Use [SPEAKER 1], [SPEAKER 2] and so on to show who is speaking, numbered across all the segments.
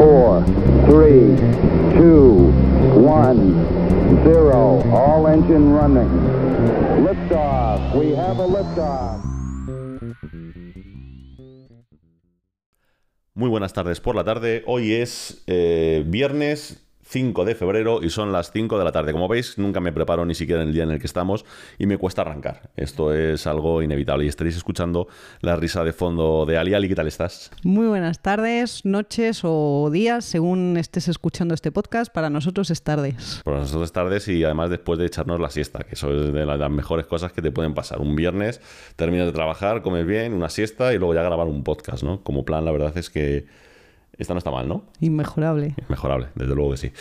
[SPEAKER 1] four, three, two, one, zero. All engine running. Liftoff. We have a liftoff.
[SPEAKER 2] Muy buenas tardes por la tarde. Hoy es eh, viernes 5 de febrero y son las 5 de la tarde. Como veis, nunca me preparo ni siquiera en el día en el que estamos y me cuesta arrancar. Esto es algo inevitable y estaréis escuchando la risa de fondo de Ali. Ali, ¿qué tal estás?
[SPEAKER 3] Muy buenas tardes, noches o días, según estés escuchando este podcast. Para nosotros es tardes.
[SPEAKER 2] Para nosotros es tardes y además después de echarnos la siesta, que eso es de las mejores cosas que te pueden pasar. Un viernes terminas de trabajar, comes bien, una siesta y luego ya grabar un podcast, ¿no? Como plan, la verdad es que esta no está mal, ¿no?
[SPEAKER 3] Inmejorable.
[SPEAKER 2] Mejorable, desde luego que sí.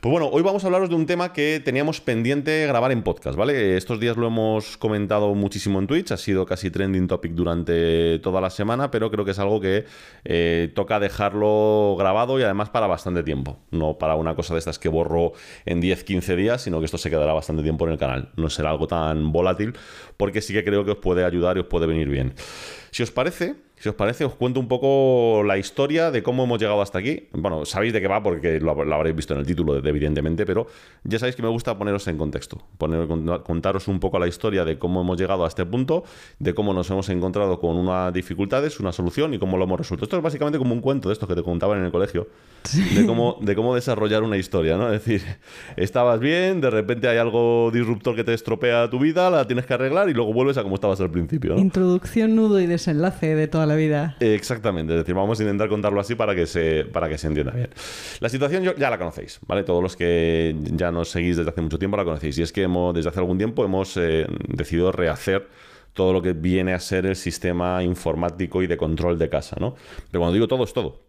[SPEAKER 2] Pues bueno, hoy vamos a hablaros de un tema que teníamos pendiente grabar en podcast, ¿vale? Estos días lo hemos comentado muchísimo en Twitch, ha sido casi trending topic durante toda la semana, pero creo que es algo que eh, toca dejarlo grabado y además para bastante tiempo. No para una cosa de estas que borro en 10-15 días, sino que esto se quedará bastante tiempo en el canal. No será algo tan volátil, porque sí que creo que os puede ayudar y os puede venir bien. Si os parece, si os parece, os cuento un poco la historia de cómo hemos llegado hasta aquí. Bueno, sabéis de qué va porque lo, habréis visto en el título, evidentemente, pero ya sabéis que me gusta poneros en contexto, poner, contaros un poco la historia de cómo hemos llegado a este punto, de cómo nos hemos encontrado con unas dificultades, una solución y cómo lo hemos resuelto. Esto es básicamente como un cuento de estos que te contaban en el colegio, de, cómo, de cómo desarrollar una historia, ¿no? Es decir, estabas bien, de repente hay algo disruptor que te estropea tu vida, la tienes que arreglar y luego vuelves a como estabas al principio.
[SPEAKER 3] Introducción, nudo y desenlace de toda la vida.
[SPEAKER 2] Exactamente, es decir, vamos a intentar contarlo así para que se, para que se entienda bien. La situación ya la conocéis, ¿vale? Todos los que ya nos seguís desde hace mucho tiempo la conocéis. Y es que hemos, desde hace algún tiempo hemos eh, decidido rehacer todo lo que viene a ser el sistema informático y de control de casa, ¿no? Pero cuando digo todo, es todo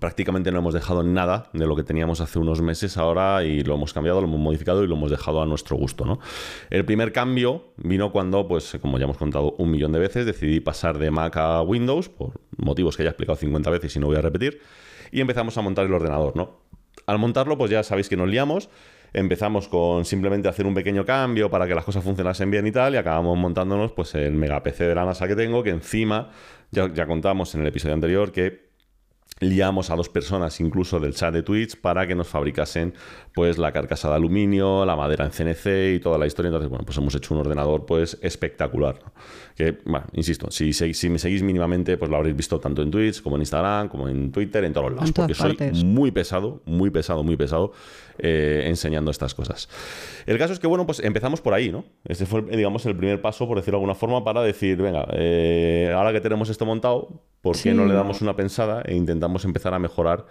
[SPEAKER 2] prácticamente no hemos dejado nada de lo que teníamos hace unos meses ahora y lo hemos cambiado, lo hemos modificado y lo hemos dejado a nuestro gusto. ¿no? El primer cambio vino cuando, pues como ya hemos contado un millón de veces, decidí pasar de Mac a Windows, por motivos que ya he explicado 50 veces y no voy a repetir, y empezamos a montar el ordenador. ¿no? Al montarlo, pues ya sabéis que nos liamos. Empezamos con simplemente hacer un pequeño cambio para que las cosas funcionasen bien y tal, y acabamos montándonos pues el mega PC de la NASA que tengo, que encima ya, ya contamos en el episodio anterior que liamos a dos personas incluso del chat de Twitch para que nos fabricasen pues la carcasa de aluminio, la madera en CNC y toda la historia. Entonces, bueno, pues hemos hecho un ordenador pues espectacular. Que, bueno, insisto, si, si, me seguís mínimamente, pues lo habréis visto tanto en Twitch como en Instagram, como en Twitter, en todos lados. porque soy muy pesado, muy pesado, muy pesado eh, enseñando estas cosas. El caso es que, bueno, pues empezamos por ahí, ¿no? Este fue, digamos, el primer paso, por decirlo de alguna forma, para decir, venga, eh, ahora que tenemos esto montado, ¿por qué no le damos una pensada e intentamos empezar a mejorar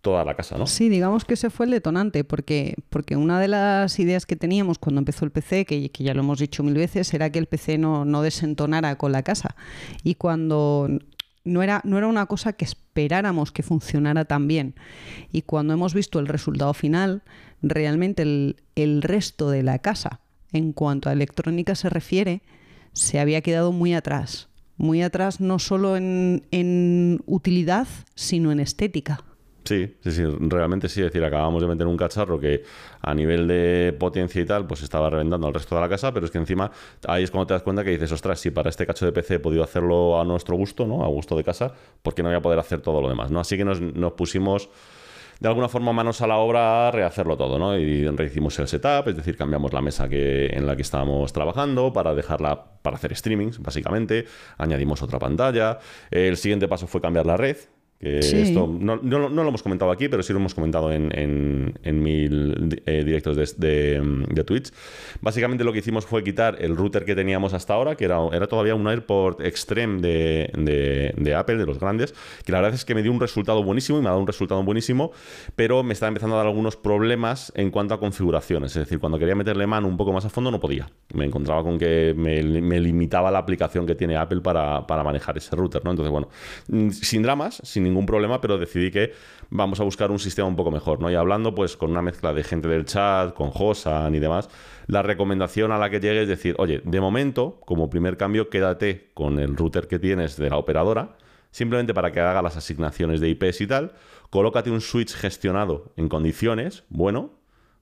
[SPEAKER 2] toda la casa, ¿no?
[SPEAKER 3] Sí, digamos que ese fue el detonante, porque, porque una de las ideas que teníamos cuando empezó el PC, que, que ya lo hemos dicho mil veces, era que el PC no, no desentonara con la casa. Y cuando no era, no era una cosa que esperáramos que funcionara tan bien. Y cuando hemos visto el resultado final, realmente el, resto de la casa, en cuanto a electrónica se refiere, se había quedado muy atrás. Muy atrás no solo en, en utilidad, sino en estética.
[SPEAKER 2] Sí, sí, sí, realmente sí. Es decir, acabamos de meter un cacharro que a nivel de potencia y tal, pues estaba reventando al resto de la casa, pero es que encima ahí es cuando te das cuenta que dices, ostras, si para este cacho de PC he podido hacerlo a nuestro gusto, ¿no? A gusto de casa, ¿por qué no voy a poder hacer todo lo demás, ¿no? Así que nos, pusimos de alguna forma manos a la obra a rehacerlo todo, ¿no? Y rehicimos el setup, es decir, cambiamos la mesa que, en la que estábamos trabajando para dejarla para hacer streamings, básicamente. Añadimos otra pantalla. El siguiente paso fue cambiar la red, esto no, no, lo hemos comentado aquí, pero sí lo hemos comentado en, en, mil eh, directos de, de, Twitch. Básicamente lo que hicimos fue quitar el router que teníamos hasta ahora, que era, era todavía un AirPort Extreme de, de, Apple, de los grandes, que la verdad es que me dio un resultado buenísimo y me ha dado un resultado buenísimo, pero me estaba empezando a dar algunos problemas en cuanto a configuraciones. Es decir, cuando quería meterle mano un poco más a fondo no podía. Me encontraba con que me, me limitaba la aplicación que tiene Apple para, para manejar ese router. ¿no? Entonces, bueno, mm, sin dramas, sin ningún problema, pero decidí que vamos a buscar un sistema un poco mejor, ¿no? Y hablando pues con una mezcla de gente del chat, con Josan y demás, la recomendación a la que llegue es decir, oye, de momento, como primer cambio, quédate con el router que tienes de la operadora, simplemente para que haga las asignaciones de IPs y tal, colócate un switch gestionado en condiciones, bueno,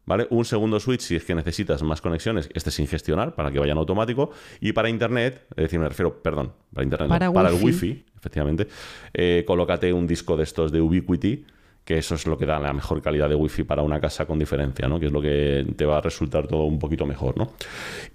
[SPEAKER 2] ¿vale? Un segundo switch si es que necesitas más conexiones, este sin gestionar, para que vayan automático. Y para internet, es decir, me refiero, perdón, para internet, para, el wifi, efectivamente, eh, colócate un disco de estos de Ubiquiti que eso es lo que da la mejor calidad de wifi para una casa con diferencia, ¿no? Que es lo que te va a resultar todo un poquito mejor, ¿no?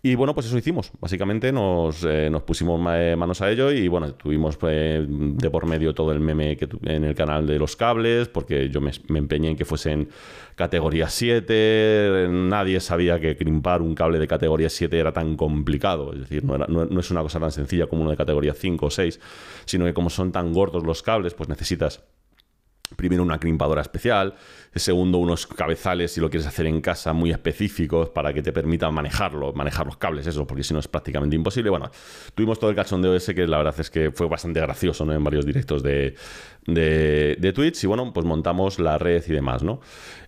[SPEAKER 2] Y bueno, pues eso hicimos. Básicamente nos, eh, nos pusimos manos a ello y bueno, tuvimos pues, de por medio todo el meme que en el canal de los cables, porque yo me, empeñé en que fuesen categoría 7, nadie sabía que crimpar un cable de categoría 7 era tan complicado, es decir, no, no es una cosa tan sencilla como uno de categoría 5 o 6, sino que como son tan gordos los cables, pues necesitas primero una crimpadora especial, segundo unos cabezales si lo quieres hacer en casa muy específicos para que te permitan manejarlo, manejar los cables, eso, porque si no es prácticamente imposible. Bueno, tuvimos todo el cachondeo ese que la verdad es que fue bastante gracioso ¿no? en varios directos de, de, Twitch y bueno, pues montamos la red y demás, ¿no?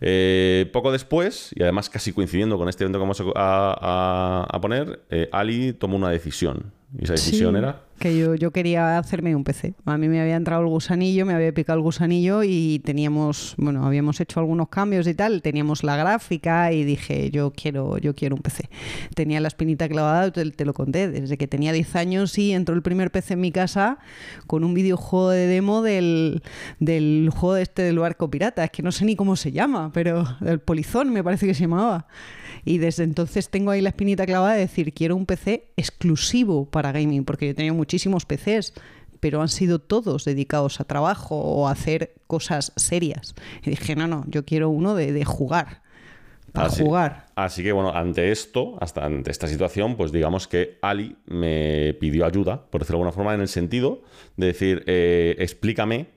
[SPEAKER 2] Eh, poco después, y además casi coincidiendo con este evento que vamos a, poner, eh, Ali tomó una decisión. ¿Y esa decisión era?
[SPEAKER 3] Que yo, yo quería hacerme un PC. A mí me había entrado el gusanillo, me había picado el gusanillo y teníamos, bueno, habíamos hecho algunos cambios y tal, teníamos la gráfica y dije, yo quiero, yo quiero un PC. Tenía la espinita clavada, te, te lo conté, desde que tenía 10 años y entró el primer PC en mi casa con un videojuego de demo del, del juego este del barco pirata. Es que no sé ni cómo se llama, pero el polizón me parece que se llamaba. Y desde entonces tengo ahí la espinita clavada de decir, quiero un PC exclusivo para gaming, porque yo tenía muchísimos PCs, pero han sido todos dedicados a trabajo o a hacer cosas serias. Y dije, no, no, yo quiero uno de, jugar. Para jugar.
[SPEAKER 2] Así que bueno, ante esto, hasta ante esta situación, pues digamos que Ali me pidió ayuda, por decirlo de alguna forma, en el sentido de decir, eh, explícame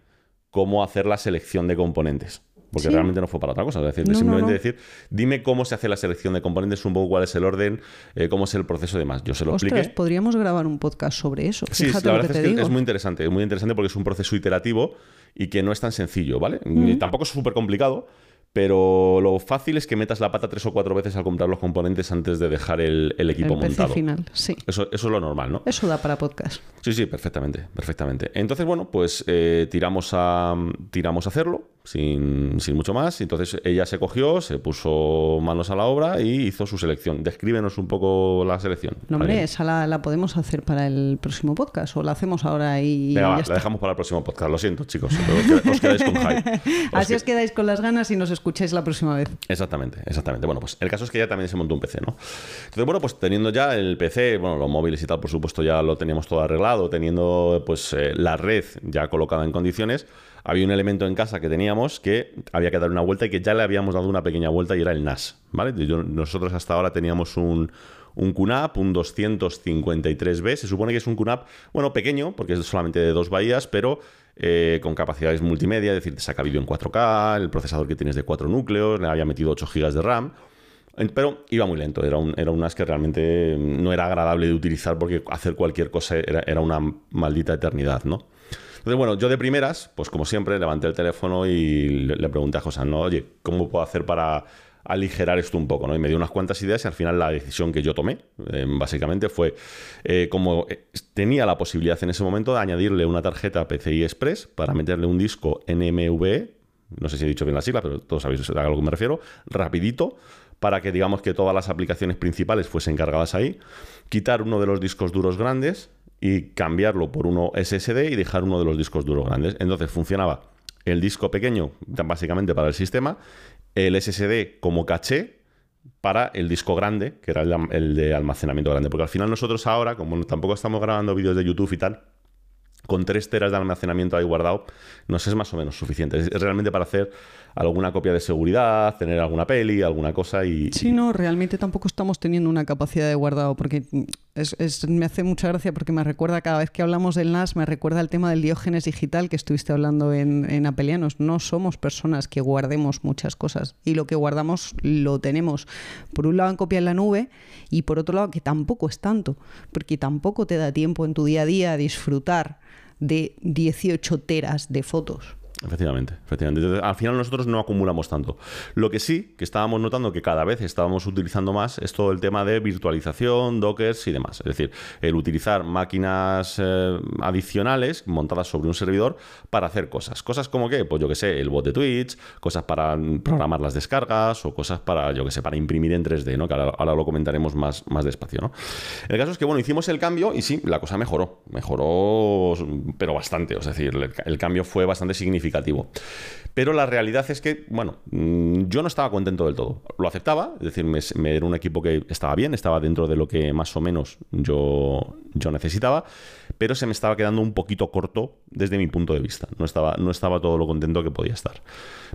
[SPEAKER 2] cómo hacer la selección de componentes porque realmente no fue para otra cosa. Es decir, simplemente decir, dime cómo se hace la selección de componentes, un poco cuál es el orden, eh, cómo es el proceso y demás. Yo se lo expliqué.
[SPEAKER 3] podríamos grabar un podcast sobre eso.
[SPEAKER 2] Sí, la verdad es que es muy interesante, es muy interesante porque es un proceso iterativo y que no es tan sencillo, ¿vale? Tampoco es súper complicado, pero lo fácil es que metas la pata tres o cuatro veces al comprar los componentes antes de dejar el, equipo el PC
[SPEAKER 3] final, sí.
[SPEAKER 2] Eso, eso, es lo normal, ¿no?
[SPEAKER 3] Eso da para podcast.
[SPEAKER 2] Sí, sí, perfectamente, perfectamente. Entonces, bueno, pues eh, tiramos, a, tiramos a hacerlo sin, sin, mucho más. Entonces ella se cogió, se puso manos a la obra y hizo su selección. Descríbenos un poco la selección.
[SPEAKER 3] No, hombre, esa la, podemos hacer para el próximo podcast o la hacemos ahora y.
[SPEAKER 2] la dejamos para el próximo podcast. Lo siento, chicos. Os quedáis con hype.
[SPEAKER 3] Así os quedáis con las ganas y nos escucháis la próxima vez.
[SPEAKER 2] Exactamente, exactamente. Bueno, pues el caso es que ya también se montó un PC, ¿no? Entonces, bueno, pues teniendo ya el PC, bueno, los móviles y tal, por supuesto, ya lo teníamos todo arreglado, teniendo pues eh, la red ya colocada en condiciones había un elemento en casa que teníamos que había que dar una vuelta y que ya le habíamos dado una pequeña vuelta y era el NAS, ¿vale? nosotros hasta ahora teníamos un, un QNAP, un 253B, se supone que es un QNAP, bueno, pequeño, porque es solamente de dos bahías, pero eh, con capacidades multimedia, es decir, te saca vídeo en 4K, el procesador que tienes de 4 núcleos, le había metido 8 GB de RAM, pero iba muy lento, era un, era un NAS que realmente no era agradable de utilizar porque hacer cualquier cosa era, era una maldita eternidad, ¿no? Entonces, bueno, yo de primeras, pues como siempre, levanté el teléfono y le, pregunté a José, ¿no? Oye, ¿cómo puedo hacer para aligerar esto un poco, ¿no? Y me dio unas cuantas ideas y al final la decisión que yo tomé, eh, básicamente, fue eh, como eh, tenía la posibilidad en ese momento de añadirle una tarjeta PCI Express para meterle un disco NMVE, no sé si he dicho bien la sigla, pero todos sabéis a lo que me refiero, rapidito, para que digamos que todas las aplicaciones principales fuesen cargadas ahí, quitar uno de los discos duros grandes, y cambiarlo por uno SSD y dejar uno de los discos duros grandes. Entonces funcionaba el disco pequeño, básicamente para el sistema, el SSD como caché para el disco grande, que era el, de almacenamiento grande. Porque al final nosotros ahora, como tampoco estamos grabando vídeos de YouTube y tal, con 3 teras de almacenamiento ahí guardado, nos es más o menos suficiente. Es realmente para hacer alguna copia de seguridad, tener alguna peli, alguna cosa y...
[SPEAKER 3] Sí, no, realmente tampoco estamos teniendo una capacidad de guardado, porque es, me hace mucha gracia porque me recuerda, cada vez que hablamos del NAS, me recuerda el tema del diógenes digital que estuviste hablando en, en Apelianos. No somos personas que guardemos muchas cosas y lo que guardamos lo tenemos, por un lado en copia en la nube y por otro lado que tampoco es tanto, porque tampoco te da tiempo en tu día a día a disfrutar de 18 teras de fotos.
[SPEAKER 2] Efectivamente, efectivamente. al final nosotros no acumulamos tanto. Lo que sí, que estábamos notando que cada vez estábamos utilizando más es todo el tema de virtualización, dockers y demás. Es decir, el utilizar máquinas eh, adicionales montadas sobre un servidor para hacer cosas. Cosas como que, pues yo que sé, el bot de Twitch, cosas para programar las descargas o cosas para, yo que sé, para imprimir en 3D, ¿no? Que ahora, lo comentaremos más, más despacio, ¿no? El caso es que, bueno, hicimos el cambio y sí, la cosa mejoró. Mejoró, pero bastante. Es decir, el cambio fue bastante significativo. Pero la realidad es que, bueno, mm, yo no estaba contento del todo. Lo aceptaba, es decir, me, me era un equipo que estaba bien, estaba dentro de lo que más o menos yo, yo necesitaba, pero se me estaba quedando un poquito corto desde mi punto de vista. No estaba, no estaba todo lo contento que podía estar.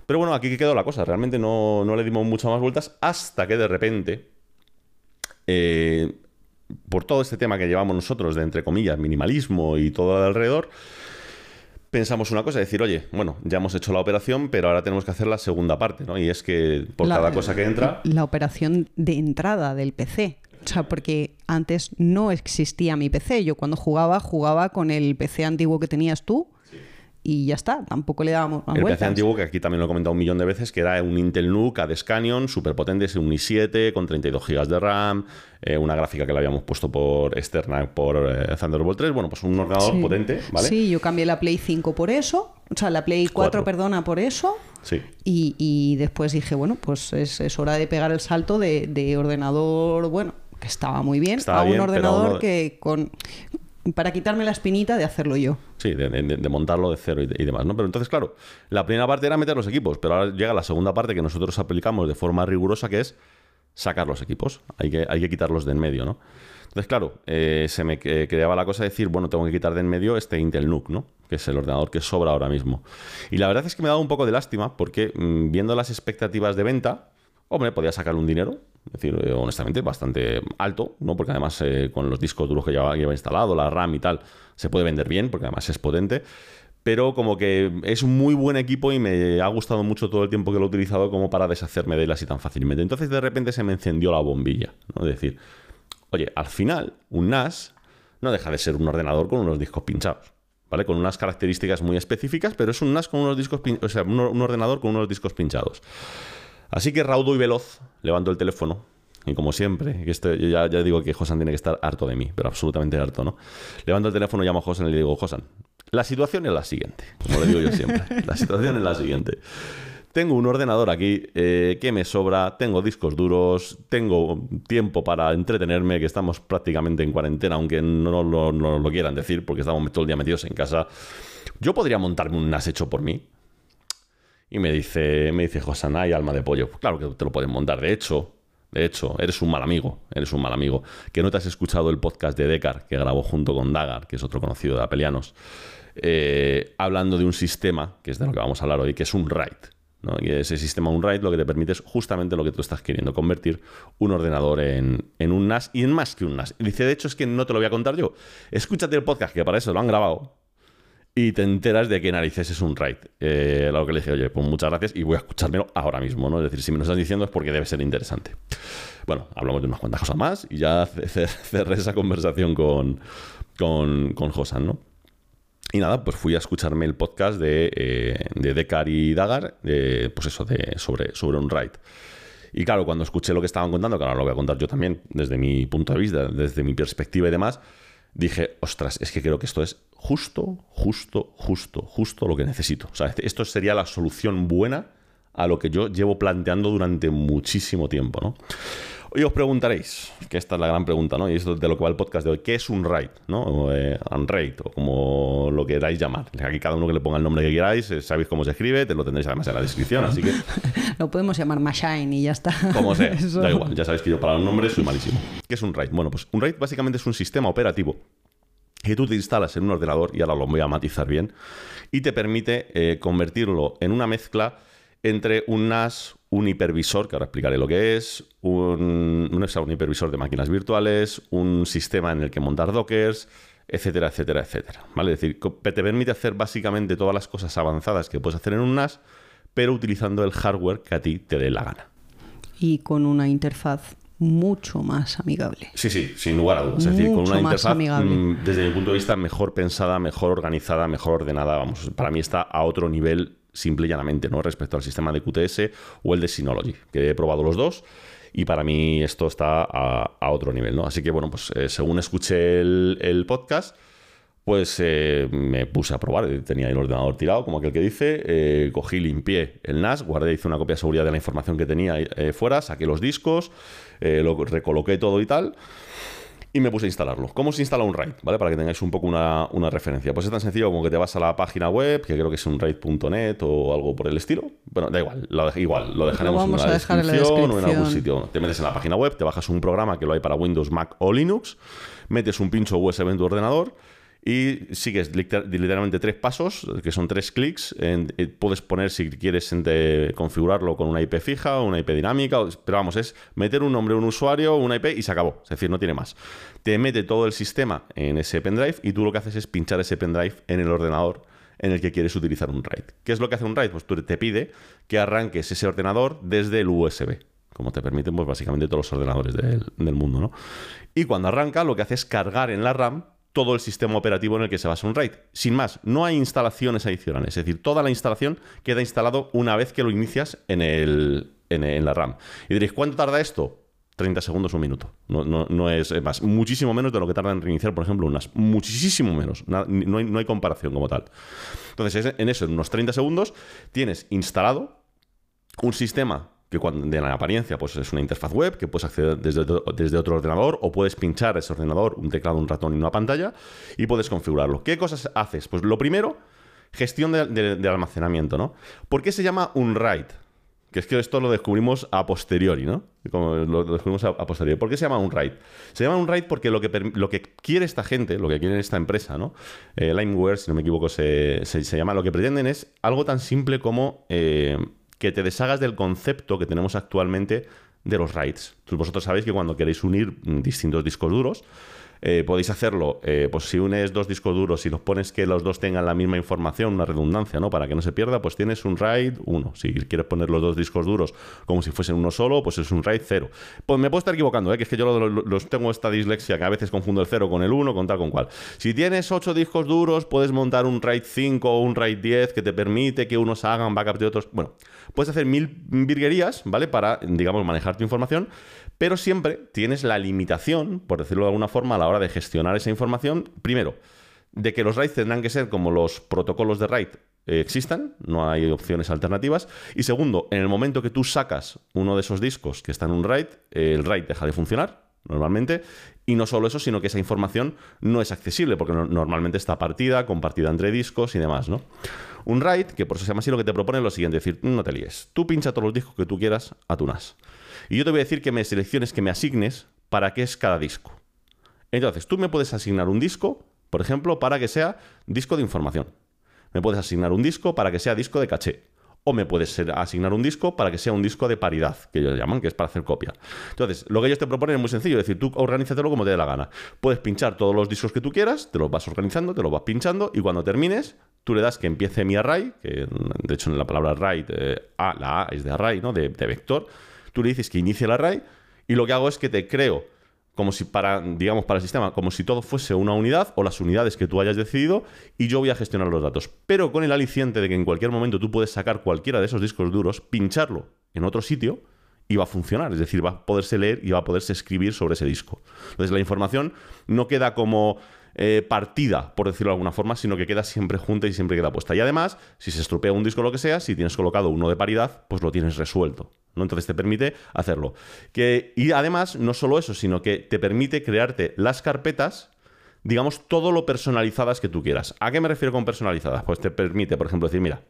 [SPEAKER 2] Pero bueno, aquí quedó la cosa. Realmente no, no le dimos muchas más vueltas hasta que de repente, eh, por todo este tema que llevamos nosotros de, entre comillas, minimalismo y todo alrededor, pensamos una cosa, decir, oye, bueno, ya hemos hecho la operación, pero ahora tenemos que hacer la segunda parte, ¿no? Y es que por
[SPEAKER 3] La-
[SPEAKER 2] cada cosa que entra...
[SPEAKER 3] La operación de entrada del PC. O sea, porque antes no existía mi PC. Yo cuando jugaba, jugaba con el PC antiguo que tenías tú y ya está. Tampoco le dábamos más
[SPEAKER 2] El
[SPEAKER 3] vueltas.
[SPEAKER 2] PC antiguo, que aquí también lo he comentado un millón de veces, que era un Intel NUC ADES Canyon, súper potente, es un i7 con 32 GB de RAM, eh, una gráfica que le habíamos puesto por externa por eh, Thunderbolt 3. Bueno, pues un ordenador
[SPEAKER 3] Sí.
[SPEAKER 2] potente, ¿vale?
[SPEAKER 3] Sí, yo cambié la Play 5 por eso. O sea, la Play 4,
[SPEAKER 2] Cuatro.
[SPEAKER 3] perdona, por eso.
[SPEAKER 2] Sí.
[SPEAKER 3] Y, y después dije, bueno, pues es, es hora de pegar el salto de, de ordenador, bueno, que estaba muy bien,
[SPEAKER 2] Estaba
[SPEAKER 3] a un
[SPEAKER 2] bien,
[SPEAKER 3] ordenador
[SPEAKER 2] uno-
[SPEAKER 3] que con para quitarme la espinita de hacerlo yo.
[SPEAKER 2] Sí, de, montarlo de cero y, de- y demás, ¿no? Pero entonces, claro, la primera parte era meter los equipos, pero ahora llega la segunda parte que nosotros aplicamos de forma rigurosa, que es sacar los equipos. Hay que, hay que quitarlos de en medio, ¿no? Entonces, claro, eh, se me que- creaba la cosa de decir, bueno, tengo que quitar de en medio este Intel NUC, ¿no? Que es el ordenador que sobra ahora mismo. Y la verdad es que me ha dado un poco de lástima porque mm, viendo las expectativas de venta, hombre, podía sacar un dinero, es decir, eh, honestamente, bastante alto, ¿no? Porque además eh, con los discos duros que lleva, lleva instalado, la RAM y tal, se puede vender bien, porque además es potente. Pero como que es un muy buen equipo y me ha gustado mucho todo el tiempo que lo he utilizado como para deshacerme de él así tan fácilmente. Entonces de repente se me encendió la bombilla, ¿no? Es decir, oye, al final, un NAS no deja de ser un ordenador con unos discos pinchados. ¿Vale? Con unas características muy específicas, pero es un NAS con unos discos o sea, un ordenador con unos discos pinchados. Así que raudo y veloz, levanto el teléfono. Y como siempre, que esto- yo ya, ya digo que Josan tiene que estar harto de mí, pero absolutamente harto, ¿no? Levanto el teléfono, llamo a Josan y le digo, Josan, la situación es la siguiente, como le digo yo siempre. La situación es la siguiente. Tengo un ordenador aquí eh, que me sobra, tengo discos duros, tengo tiempo para entretenerme, que estamos prácticamente en cuarentena, aunque no lo, no lo quieran decir, porque estamos todo el día metidos en casa. Yo podría montarme un NAS hecho por mí, y me dice, me dice Josan, hay alma de pollo. Claro que te lo pueden montar. De hecho, de hecho, eres un mal amigo. Eres un mal amigo. Que no te has escuchado el podcast de Decar, que grabó junto con Dagar, que es otro conocido de Apelianos, eh, hablando de un sistema, que es de lo que vamos a hablar hoy, que es un RAID. ¿no? Y ese sistema un RAID lo que te permite es justamente lo que tú estás queriendo, convertir un ordenador en, en un NAS y en más que un NAS. Y dice, de hecho, es que no te lo voy a contar yo. Escúchate el podcast, que para eso lo han grabado y te enteras de que narices es un raid. Eh, lo que le dije, oye, pues muchas gracias y voy a escuchármelo ahora mismo, ¿no? Es decir, si me lo estás diciendo es porque debe ser interesante. Bueno, hablamos de unas cuantas cosas más y ya ce- ce- cerré esa conversación con, con, con Josan, ¿no? Y nada, pues fui a escucharme el podcast de, eh, de Decar y Dagar, pues eso, de, sobre, sobre un raid. Y claro, cuando escuché lo que estaban contando, que ahora lo voy a contar yo también, desde mi punto de vista, desde mi perspectiva y demás, dije, ostras, es que creo que esto es justo, justo, justo, justo lo que necesito. O sea, este- esto sería la solución buena a lo que yo llevo planteando durante muchísimo tiempo, ¿no? Hoy os preguntaréis, que esta es la gran pregunta, ¿no? Y esto es de lo que va el podcast de hoy, ¿qué es un RAID? ¿no? O, eh, unraid, o como lo queráis llamar. Aquí cada uno que le ponga el nombre que queráis, eh, sabéis cómo se escribe, te lo tendréis además en la descripción, así que
[SPEAKER 3] Lo podemos llamar Machine y ya está.
[SPEAKER 2] como sea,
[SPEAKER 3] Eso.
[SPEAKER 2] da igual, ya sabéis que yo para los nombres soy malísimo. ¿Qué es un RAID? Bueno, pues un RAID básicamente es un sistema operativo que tú te instalas en un ordenador, y ahora lo voy a matizar bien, y te permite eh, convertirlo en una mezcla entre un NAS, un hipervisor, que ahora explicaré lo que es, un, un, hipervisor de máquinas virtuales, un sistema en el que montar dockers, etcétera, etcétera, etcétera. ¿Vale? Es decir, te permite hacer básicamente todas las cosas avanzadas que puedes hacer en un NAS, pero utilizando el hardware que a ti te dé la gana.
[SPEAKER 3] Y con una interfaz mucho más amigable.
[SPEAKER 2] Sí, sí, sin lugar a dudas. Es decir, con una interfaz, mm, desde mi punto de vista, mejor pensada, mejor organizada, mejor ordenada. Vamos, para mí está a otro nivel, simple y llanamente, ¿no? Respecto al sistema de QTS o el de Synology, que he probado los dos. Y para mí esto está a, a otro nivel, ¿no? Así que, bueno, pues eh, según escuché el, el podcast, pues eh, me puse a probar. Tenía el ordenador tirado, como aquel que dice. eh, cogí, limpié el NAS, guardé, hice una copia de seguridad de la información que tenía eh, fuera, saqué los discos, eh, lo recoloqué todo y tal. y me puse a instalarlo. ¿Cómo se instala un RAID? ¿Vale? Para que tengáis un poco una, referencia. Pues es tan sencillo como que te vas a la página web, que creo que es un RAID.net o algo por el estilo. Bueno, da igual, lo, igual, lo dejaremos en, la descripción o en algún sitio. Te metes en la página web, te bajas un programa que lo hay para Windows, Mac o Linux, metes un pincho USB en tu ordenador y sigues literalmente tres pasos, que son tres clics. Eh, puedes poner si quieres configurarlo con una IP fija una IP dinámica, pero vamos, es meter un nombre, un usuario, una IP y se acabó. Es decir, no tiene más. Te mete todo el sistema en ese pendrive y tú lo que haces es pinchar ese pendrive en el ordenador en el que quieres utilizar un RAID. ¿Qué es lo que hace un RAID? Pues tú te pide que arranques ese ordenador desde el USB como te permiten pues básicamente todos los ordenadores del, del, mundo, ¿no? Y cuando arranca, lo que hace es cargar en la RAM todo el sistema operativo en el que se basa un RAID. Sin más, no hay instalaciones adicionales. Es decir, toda la instalación queda instalado una vez que lo inicias en, el, en, la RAM. Y diréis, ¿cuánto tarda esto? 30 segundos, un minuto. No, es, más, muchísimo menos de lo que tarda en reiniciar, por ejemplo, unas. Muchísimo menos. No, hay, no hay comparación como tal. Entonces, en eso, en unos 30 segundos, tienes instalado un sistema que cuando, de la apariencia pues es una interfaz web que puedes acceder desde, desde otro ordenador o puedes pinchar ese ordenador, un teclado, un ratón y una pantalla y puedes configurarlo. ¿Qué cosas haces? Pues lo primero, gestión de, almacenamiento, ¿no? ¿Por qué se llama un RAID? Que es que esto lo descubrimos a posteriori, ¿no? Como lo, descubrimos a, posteriori. ¿Por qué se llama un RAID? Se llama un RAID porque lo que, lo que quiere esta gente, lo que quiere esta empresa, ¿no? Eh, Limeware, si no me equivoco, se, llama. Lo que pretenden es algo tan simple como eh, que te deshagas del concepto que tenemos actualmente de los RAIDs. vosotros sabéis que cuando queréis unir distintos discos duros, eh, podéis hacerlo, eh, pues si unes dos discos duros y los pones que los dos tengan la misma información, una redundancia, ¿no? Para que no se pierda, pues tienes un RAID 1. Si quieres poner los dos discos duros como si fuesen uno solo, pues es un RAID 0. Pues me puedo estar equivocando, ¿eh? que es que yo los tengo esta dislexia que a veces confundo el 0 con el 1, con tal con cual. Si tienes 8 discos duros, puedes montar un RAID 5 o un RAID 10 que te permite que unos hagan backup de otros. Bueno, puedes hacer mil virguerías, ¿vale? Para, digamos, manejar tu información pero siempre tienes la limitación, por decirlo de alguna forma, a la hora de gestionar esa información, primero, de que los RAID tendrán que ser como los protocolos de RAID eh, existan, no hay opciones alternativas. Y segundo, en el momento que tú sacas uno de esos discos que está en un RAID, el RAID deja de funcionar normalmente. Y no solo eso, sino que esa información no es accesible, porque normalmente está partida, compartida entre discos y demás, ¿no? Un RAID, que por eso se llama así, lo que te propone es lo siguiente, es decir, no te líes. Tú pincha todos los discos que tú quieras a tu NAS. Y yo te voy a decir que me selecciones, que me asignes para qué es cada disco. Entonces, tú me puedes asignar un disco, por ejemplo, para que sea disco de información. Me puedes asignar un disco para que sea disco de caché. O me puedes asignar un disco para que sea un disco de paridad, que ellos llaman, que es para hacer copia. Entonces, lo que ellos te proponen es muy sencillo, es decir, tú organízatelo como te dé la gana. Puedes pinchar todos los discos que tú quieras, te los vas organizando, te los vas pinchando, y cuando termines, tú le das que empiece mi array, que de hecho en la palabra array, eh, a, la A es de array, ¿no? de vector tú le dices que inicie el array y lo que hago es que te creo como si para, digamos, para el sistema, como si todo fuese una unidad o las unidades que tú hayas decidido y yo voy a gestionar los datos. Pero con el aliciente de que en cualquier momento tú puedes sacar cualquiera de esos discos duros, pincharlo en otro sitio y va a funcionar. Es decir, va a poderse leer y va a poderse escribir sobre ese disco. Entonces la información no queda como eh, partida, por decirlo de alguna forma, sino que queda siempre junta y siempre queda puesta. Y además, si se estropea un disco o lo que sea, si tienes colocado uno de paridad, pues lo tienes resuelto. Entonces te permite hacerlo. Que, y además, no solo eso, sino que te permite crearte las carpetas, digamos, todo lo personalizadas que tú quieras. ¿A qué me refiero con personalizadas? Pues te permite, por ejemplo, decir, mira,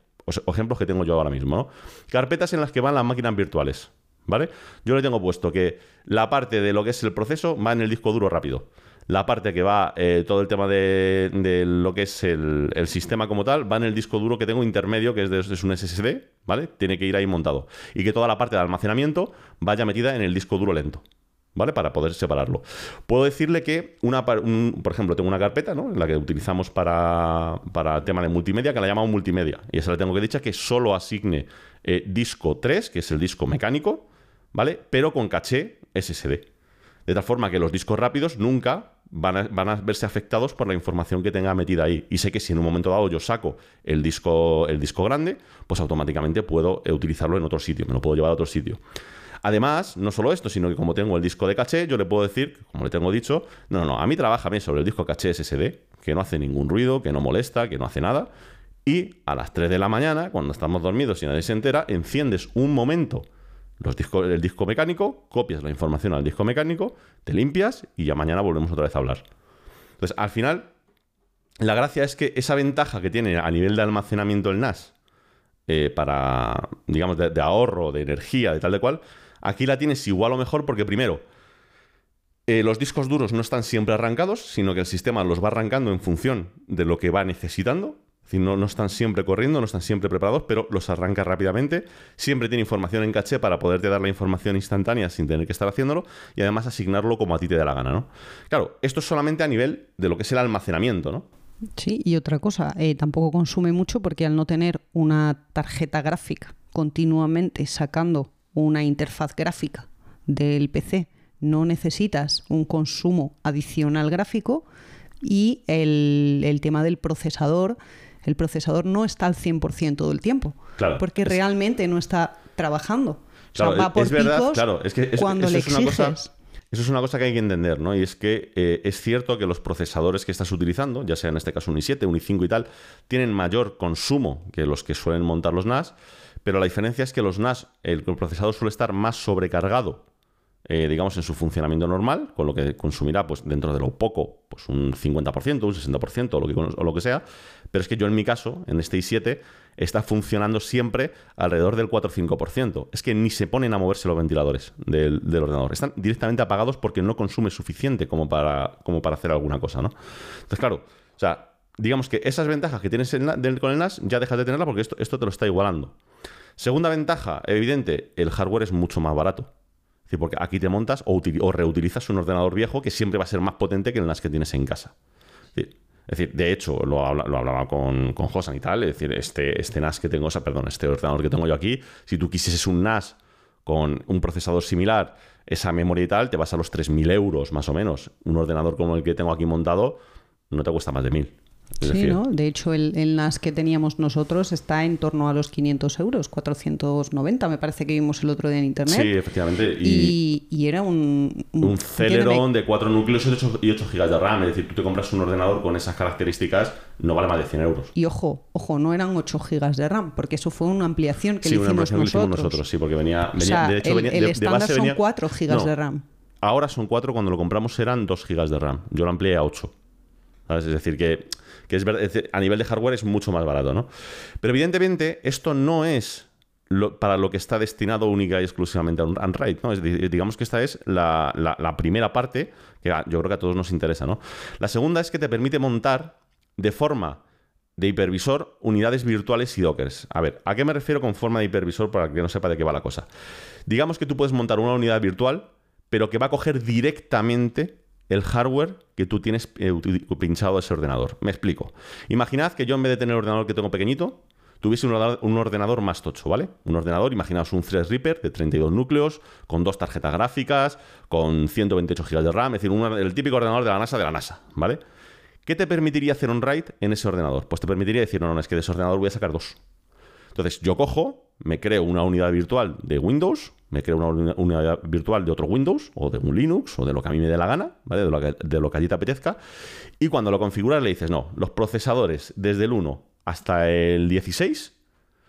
[SPEAKER 2] ejemplos que tengo yo ahora mismo, ¿no? Carpetas en las que van las máquinas virtuales, ¿vale? Yo le tengo puesto que la parte de lo que es el proceso va en el disco duro rápido la parte que va, eh, todo el tema de, lo que es el, sistema como tal, va en el disco duro que tengo intermedio, que es, de, un SSD, ¿vale? Tiene que ir ahí montado. Y que toda la parte de almacenamiento vaya metida en el disco duro lento. ¿Vale? Para poder separarlo. Puedo decirle que, una, por ejemplo, tengo una carpeta, ¿no? En la que utilizamos para, para tema de multimedia, que la llamamos multimedia. Y esa le tengo que dicha que solo asigne eh, disco 3, que es el disco mecánico, ¿vale? Pero con caché SSD. De tal forma que los discos rápidos nunca van a, verse afectados por la información que tenga metida ahí. Y sé que si en un momento dado yo saco el disco, el disco grande, pues automáticamente puedo eh, utilizarlo en otro sitio, me lo puedo llevar a otro sitio. Además, no solo esto, sino que como tengo el disco de caché, yo le puedo decir, como le tengo dicho, no, no, a mí trabajame sobre el disco caché SSD, que no hace ningún ruido, que no molesta, que no hace nada. Y a las 3 de la mañana, cuando estamos dormidos y nadie se entera, enciendes un momento los el disco mecánico, copias la información al disco mecánico, te limpias y ya mañana volvemos otra vez a hablar. Entonces, al final, la gracia es que esa ventaja que tiene a nivel de almacenamiento el NAS eh, para, digamos, de, de, ahorro, de energía, de tal de cual, aquí la tienes igual o mejor porque primero, eh, los discos duros no están siempre arrancados, sino que el sistema los va arrancando en función de lo que va necesitando. Es decir, no, no, están siempre corriendo, no están siempre preparados, pero los arranca rápidamente. Siempre tiene información en caché para poderte dar la información instantánea sin tener que estar haciéndolo y además asignarlo como a ti te dé la gana, ¿no? Claro, esto es solamente a nivel de lo que es el almacenamiento, ¿no?
[SPEAKER 3] Sí, y otra cosa, eh, tampoco consume mucho porque al no tener una tarjeta gráfica continuamente sacando una interfaz gráfica del PC, no necesitas un consumo adicional gráfico y el, el tema del procesador, el procesador no está al 100% todo el tiempo,
[SPEAKER 2] claro,
[SPEAKER 3] porque
[SPEAKER 2] es...
[SPEAKER 3] realmente no está trabajando.
[SPEAKER 2] Claro,
[SPEAKER 3] o sea, va por
[SPEAKER 2] es verdad,
[SPEAKER 3] picos
[SPEAKER 2] claro, es que es,
[SPEAKER 3] cuando
[SPEAKER 2] eso
[SPEAKER 3] le
[SPEAKER 2] es una
[SPEAKER 3] exiges.
[SPEAKER 2] cosa eso es una cosa que hay que entender, ¿no? Y es que eh, es cierto que los procesadores que estás utilizando, ya sea en este caso un i7, un i5 y tal, tienen mayor consumo que los que suelen montar los NAS, pero la diferencia es que los NAS, el, el procesador suele estar más sobrecargado, eh, digamos, en su funcionamiento normal, con lo que consumirá, pues dentro de lo poco, pues un 50%, un 60% o lo, que, o lo que sea. Pero es que yo en mi caso, en este i7, está funcionando siempre alrededor del 4 o 5%. Es que ni se ponen a moverse los ventiladores del, ordenador. Están directamente apagados porque no consume suficiente como para, como para hacer alguna cosa, ¿no? Entonces, claro, o sea, digamos que esas ventajas que tienes en, del, con el NAS ya dejas de tenerla porque esto, esto te lo está igualando. Segunda ventaja, evidente, el hardware es mucho más barato. Es decir, porque aquí te montas o, reutilizas un ordenador viejo que siempre va a ser más potente que el NAS que tienes en casa. Es decir, de hecho, lo, habla, lo hablaba con, con y tal. Es decir, este, este NAS que tengo, o sea, perdón, este ordenador que tengo yo aquí, si tú quisieses un NAS con un procesador similar, esa memoria y tal, te vas a los 3.000 euros más o menos. Un ordenador como el que tengo aquí montado no te cuesta más de 1.000.
[SPEAKER 3] Sí. ¿no? De hecho, el, el, NAS que teníamos nosotros está en torno a los 500 euros, 490 me parece que vimos el otro día en internet.
[SPEAKER 2] Sí, efectivamente.
[SPEAKER 3] Y, y, y era un...
[SPEAKER 2] Un, un Celeron de 4 núcleos y 8, y 8 GB de RAM. Es decir, tú te compras un ordenador con esas características, no vale más de 100 euros.
[SPEAKER 3] Y ojo, ojo, no eran 8 GB de RAM, porque eso fue una ampliación que
[SPEAKER 2] sí,
[SPEAKER 3] le hicimos
[SPEAKER 2] una ampliación
[SPEAKER 3] nosotros.
[SPEAKER 2] Que hicimos nosotros. Sí, porque venía... venía
[SPEAKER 3] o sea,
[SPEAKER 2] de hecho,
[SPEAKER 3] el,
[SPEAKER 2] venía,
[SPEAKER 3] el
[SPEAKER 2] de,
[SPEAKER 3] estándar
[SPEAKER 2] de base
[SPEAKER 3] son
[SPEAKER 2] venía...
[SPEAKER 3] 4 GB
[SPEAKER 2] no,
[SPEAKER 3] de RAM.
[SPEAKER 2] Ahora son 4, cuando lo compramos eran 2 GB de RAM. Yo lo amplié a 8. ¿Sabes? Es decir, que que es, es, a nivel de hardware es mucho más barato, ¿no? Pero evidentemente esto no es para lo que está destinado única y exclusivamente a un Android, ¿no? Digamos que esta es la, la, la, primera parte que yo creo que a todos nos interesa, ¿no? La segunda es que te permite montar de forma de hipervisor unidades virtuales y dockers. A ver, ¿a qué me refiero con forma de hipervisor para que no sepa de qué va la cosa? Digamos que tú puedes montar una unidad virtual, pero que va a coger directamente el hardware que tú tienes eh, pinchado a ese ordenador. Me explico. Imaginad que yo en vez de tener el ordenador que tengo pequeñito, tuviese un ordenador, más tocho, ¿vale? Un ordenador, imaginaos un Threadripper de 32 núcleos, con dos tarjetas gráficas, con 128 GB de RAM, es decir, el típico ordenador de la NASA de la NASA, ¿vale? ¿Qué te permitiría hacer un write en ese ordenador? Pues te permitiría decir, no, no, es que de ese ordenador voy a sacar dos. Entonces, yo cojo, me creo una unidad virtual de Windows, me creo una unidad virtual de otro Windows, o de un Linux, o de lo que a mí me dé la gana, ¿vale? De lo que, de lo que a ti te apetezca. Y cuando lo configuras le dices, no, los procesadores desde el 1 hasta el 16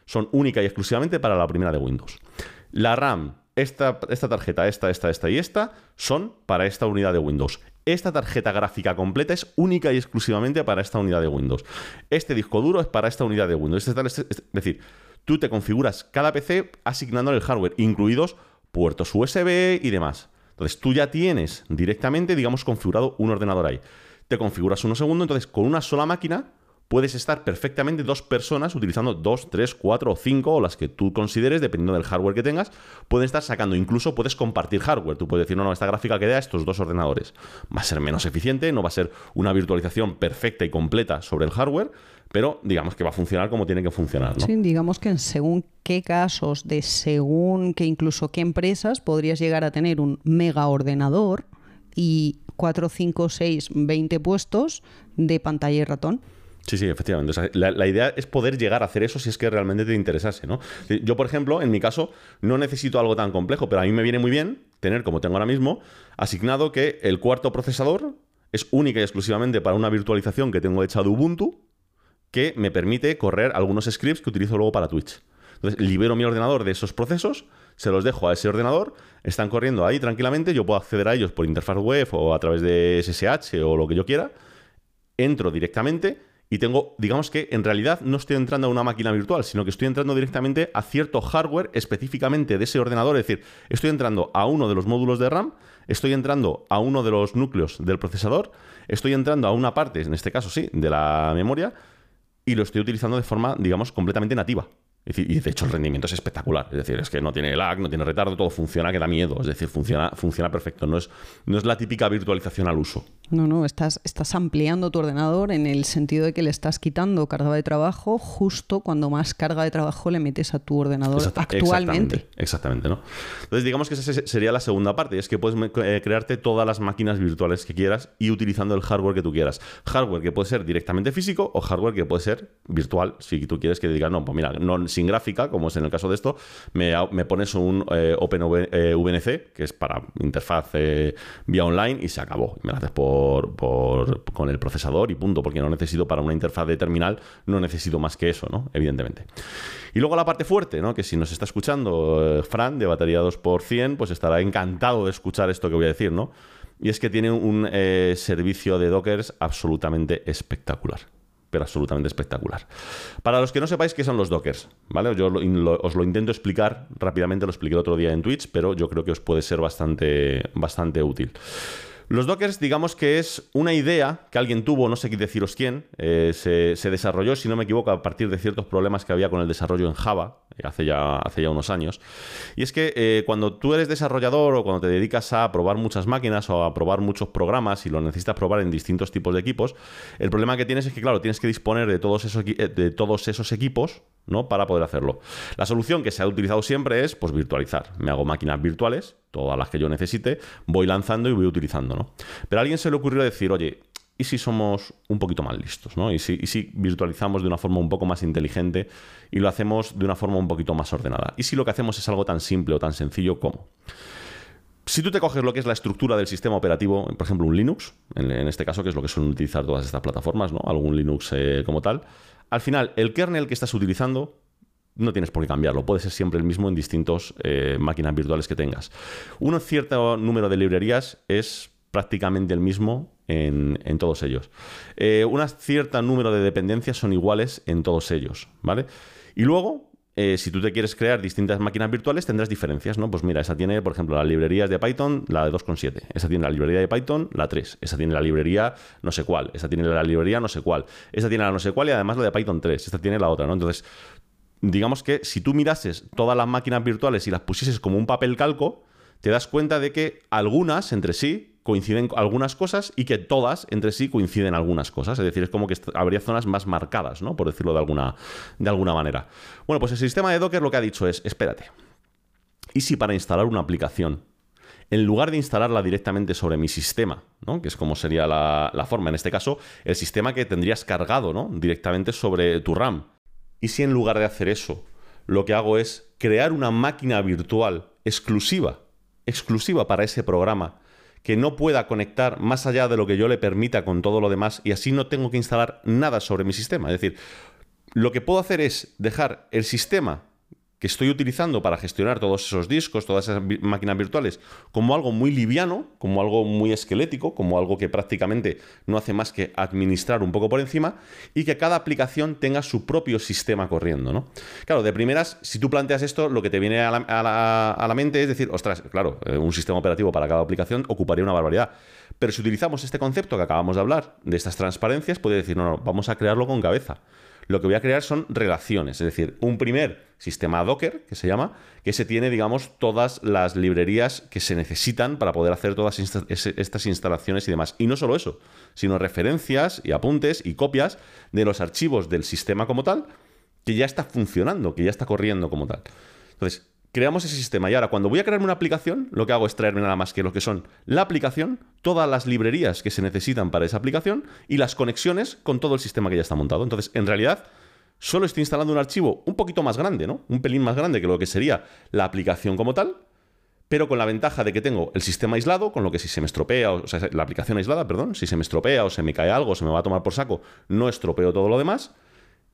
[SPEAKER 2] son única y exclusivamente para la primera de Windows. La RAM, esta, esta tarjeta, esta, esta, esta y esta, son para esta unidad de Windows. Esta tarjeta gráfica completa es única y exclusivamente para esta unidad de Windows. Este disco duro es para esta unidad de Windows. Es decir, tú te configuras cada PC asignándole el hardware, incluidos puertos USB y demás. Entonces tú ya tienes directamente, digamos, configurado un ordenador ahí. Te configuras uno segundo, entonces con una sola máquina puedes estar perfectamente dos personas utilizando dos, tres, cuatro o cinco o las que tú consideres, dependiendo del hardware que tengas, pueden estar sacando. Incluso puedes compartir hardware. Tú puedes decir, no, no, esta gráfica que da estos dos ordenadores va a ser menos eficiente, no va a ser una virtualización perfecta y completa sobre el hardware, pero digamos que va a funcionar como tiene que funcionar. ¿no?
[SPEAKER 3] Sí, digamos que en según qué casos, de según que incluso qué empresas, podrías llegar a tener un mega ordenador y 4, 5, 6, 20 puestos de pantalla y ratón.
[SPEAKER 2] Sí, sí, efectivamente. O sea, la, la, idea es poder llegar a hacer eso si es que realmente te interesase, ¿no? Yo, por ejemplo, en mi caso, no necesito algo tan complejo, pero a mí me viene muy bien tener, como tengo ahora mismo, asignado que el cuarto procesador es única y exclusivamente para una virtualización que tengo hecha de Ubuntu, que me permite correr algunos scripts que utilizo luego para Twitch. Entonces, libero mi ordenador de esos procesos, se los dejo a ese ordenador, están corriendo ahí tranquilamente, yo puedo acceder a ellos por interfaz web o a través de SSH o lo que yo quiera, entro directamente y tengo, digamos que en realidad no estoy entrando a una máquina virtual, sino que estoy entrando directamente a cierto hardware específicamente de ese ordenador, es decir, estoy entrando a uno de los módulos de RAM, estoy entrando a uno de los núcleos del procesador, estoy entrando a una parte, en este caso sí, de la memoria, y lo estoy utilizando de forma, digamos, completamente nativa. Y de hecho el rendimiento es espectacular. Es decir, es que no tiene lag, no tiene retardo, todo funciona que da miedo. Es decir, funciona, funciona perfecto. No es, no es la típica virtualización al uso.
[SPEAKER 3] No, no, estás, estás ampliando tu ordenador en el sentido de que le estás quitando carga de trabajo justo cuando más carga de trabajo le metes a tu ordenador actualmente.
[SPEAKER 2] Exactamente, exactamente, ¿no? Entonces, digamos que esa sería la segunda parte, es que puedes eh, crearte todas las máquinas virtuales que quieras y utilizando el hardware que tú quieras. Hardware que puede ser directamente físico o hardware que puede ser virtual, si tú quieres que digas, no, pues mira, no sin gráfica, como es en el caso de esto, me, pones un eh, OpenVNC, eh, que es para interfaz eh, vía online, y se acabó. Me lo haces por, con el procesador y punto, porque no necesito para una interfaz de terminal, no necesito más que eso, ¿no? Evidentemente. Y luego la parte fuerte, ¿no? Que si nos está escuchando Fran de batería 2%, pues estará encantado de escuchar esto que voy a decir, ¿no? Y es que tiene un servicio de Dockers absolutamente espectacular absolutamente espectacular. Para los que no sepáis qué son los Dockers, ¿vale? Yo os lo intento explicar rápidamente, lo expliqué el otro día en Twitch, pero yo creo que os puede ser bastante, bastante útil. Los Dockers, digamos que es una idea que alguien tuvo, no sé deciros quién, eh, se, desarrolló, si no me equivoco, a partir de ciertos problemas que había con el desarrollo en Java, eh, hace ya, hace ya unos años. Y es que eh, cuando tú eres desarrollador o cuando te dedicas a probar muchas máquinas o a probar muchos programas y lo necesitas probar en distintos tipos de equipos, el problema que tienes es que, claro, tienes que disponer de todos esos, de todos esos equipos ¿no? para poder hacerlo. La solución que se ha utilizado siempre es pues, virtualizar. Me hago máquinas virtuales, todas las que yo necesite, voy lanzando y voy utilizando. ¿no? Pero a alguien se le ocurrió decir, oye, ¿y si somos un poquito más listos? ¿no? ¿Y, si, ¿Y si virtualizamos de una forma un poco más inteligente y lo hacemos de una forma un poquito más ordenada? ¿Y si lo que hacemos es algo tan simple o tan sencillo como... Si tú te coges lo que es la estructura del sistema operativo, por ejemplo un Linux, en, este caso que es lo que suelen utilizar todas estas plataformas, ¿no? algún Linux eh, como tal, al final, el kernel que estás utilizando no tienes por qué cambiarlo, puede ser siempre el mismo en distintas eh, máquinas virtuales que tengas. Un cierto número de librerías es prácticamente el mismo en, todos ellos. Eh, un cierto número de dependencias son iguales en todos ellos, ¿vale? Y luego, eh, si tú te quieres crear distintas máquinas virtuales, tendrás diferencias, ¿no? Pues mira, esa tiene, por ejemplo, las librerías de Python, la de 2.7. Esa tiene la librería de Python, la 3. Esa tiene la librería no sé cuál. Esa tiene la librería no sé cuál. Esa tiene la no sé cuál y además la de Python 3. Esta tiene la otra, ¿no? Entonces, digamos que si tú mirases todas las máquinas virtuales y las pusieses como un papel calco, te das cuenta de que algunas entre sí coinciden algunas cosas y que todas entre sí coinciden algunas cosas. Es decir, es como que habría zonas más marcadas, ¿no? Por decirlo de alguna, de alguna manera. Bueno, pues el sistema de Docker lo que ha dicho es, espérate, ¿y si para instalar una aplicación, en lugar de instalarla directamente sobre mi sistema, ¿no? que es como sería la, la, forma, en este caso, el sistema que tendrías cargado ¿no? directamente sobre tu RAM, y si en lugar de hacer eso, lo que hago es crear una máquina virtual exclusiva, exclusiva para ese programa, que no pueda conectar más allá de lo que yo le permita con todo lo demás y así no tengo que instalar nada sobre mi sistema. Es decir, lo que puedo hacer es dejar el sistema que estoy utilizando para gestionar todos esos discos, todas esas máquinas virtuales, como algo muy liviano, como algo muy esquelético, como algo que prácticamente no hace más que administrar un poco por encima y que cada aplicación tenga su propio sistema corriendo. ¿no? Claro, de primeras, si tú planteas esto, lo que te viene a la, mente es decir, ostras, claro, eh, un sistema operativo para cada aplicación ocuparía una barbaridad. Pero si utilizamos este concepto que acabamos de hablar, de estas transparencias, puede decir, no, no, vamos a crearlo con cabeza lo que voy a crear son relaciones, es decir, un primer sistema Docker, que se llama, que se tiene, digamos, todas las librerías que se necesitan para poder hacer todas estas instalaciones y demás. Y no solo eso, sino referencias y apuntes y copias de los archivos del sistema como tal, que ya está funcionando, que ya está corriendo como tal. Entonces, creamos ese sistema. Y ahora, cuando voy a crearme una aplicación, lo que hago es traerme nada más que lo que son la aplicación, todas las librerías que se necesitan para esa aplicación y las conexiones con todo el sistema que ya está montado. Entonces, en realidad, solo estoy instalando un archivo un poquito más grande, ¿no? Un pelín más grande que lo que sería la aplicación como tal, pero con la ventaja de que tengo el sistema aislado, con lo que si se me estropea, o sea, la aplicación aislada, perdón, si se me estropea o se me cae algo, se me va a tomar por saco, no estropeo todo lo demás,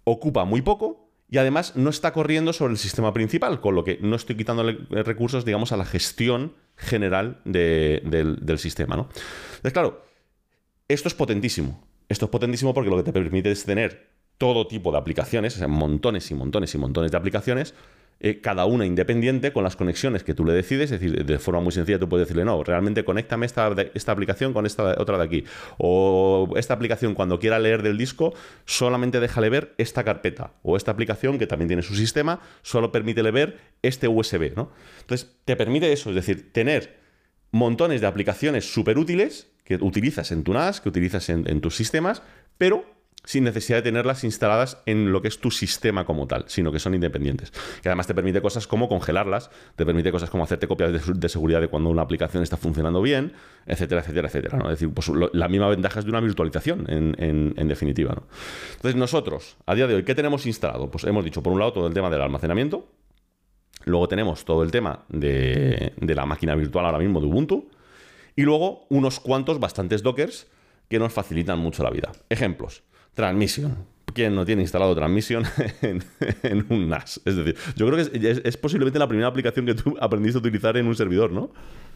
[SPEAKER 2] ocupa muy poco y además no está corriendo sobre el sistema principal, con lo que no estoy quitándole recursos, digamos, a la gestión general de- del, del sistema, ¿no? Entonces, claro, esto es potentísimo. Esto es potentísimo porque lo que te permite es tener todo tipo de aplicaciones, o sea, montones y montones y montones de aplicaciones, eh, cada una independiente con las conexiones que tú le decides, es decir, de forma muy sencilla tú puedes decirle, no, realmente conéctame esta, esta aplicación con esta otra de aquí. O esta aplicación cuando quiera leer del disco, solamente déjale ver esta carpeta. O esta aplicación que también tiene su sistema, solo permítele ver este USB, ¿no? Entonces, te permite eso, es decir, tener montones de aplicaciones súper útiles que utilizas en tu NAS, que utilizas en tus sistemas, pero sin necesidad de tenerlas instaladas en lo que es tu sistema como tal, sino que son independientes. Que además te permite cosas como congelarlas, te permite cosas como hacerte copias de, seguridad de cuando una aplicación está funcionando bien, etcétera, etcétera, etcétera. ¿no? Es decir, pues lo- la misma ventaja es de una virtualización, en, en- en definitiva. ¿no? Entonces, nosotros, a día de hoy, ¿qué tenemos instalado? Pues hemos dicho, por un lado, todo el tema del almacenamiento, Luego tenemos todo el tema de, de la máquina virtual ahora mismo de Ubuntu. Y luego unos cuantos, bastantes dockers que nos facilitan mucho la vida. Ejemplos. Transmission. ¿Quién no tiene instalado Transmission en, un NAS? Es decir, yo creo que es, es- es posiblemente la primera aplicación que tú aprendiste a utilizar en un servidor, ¿no?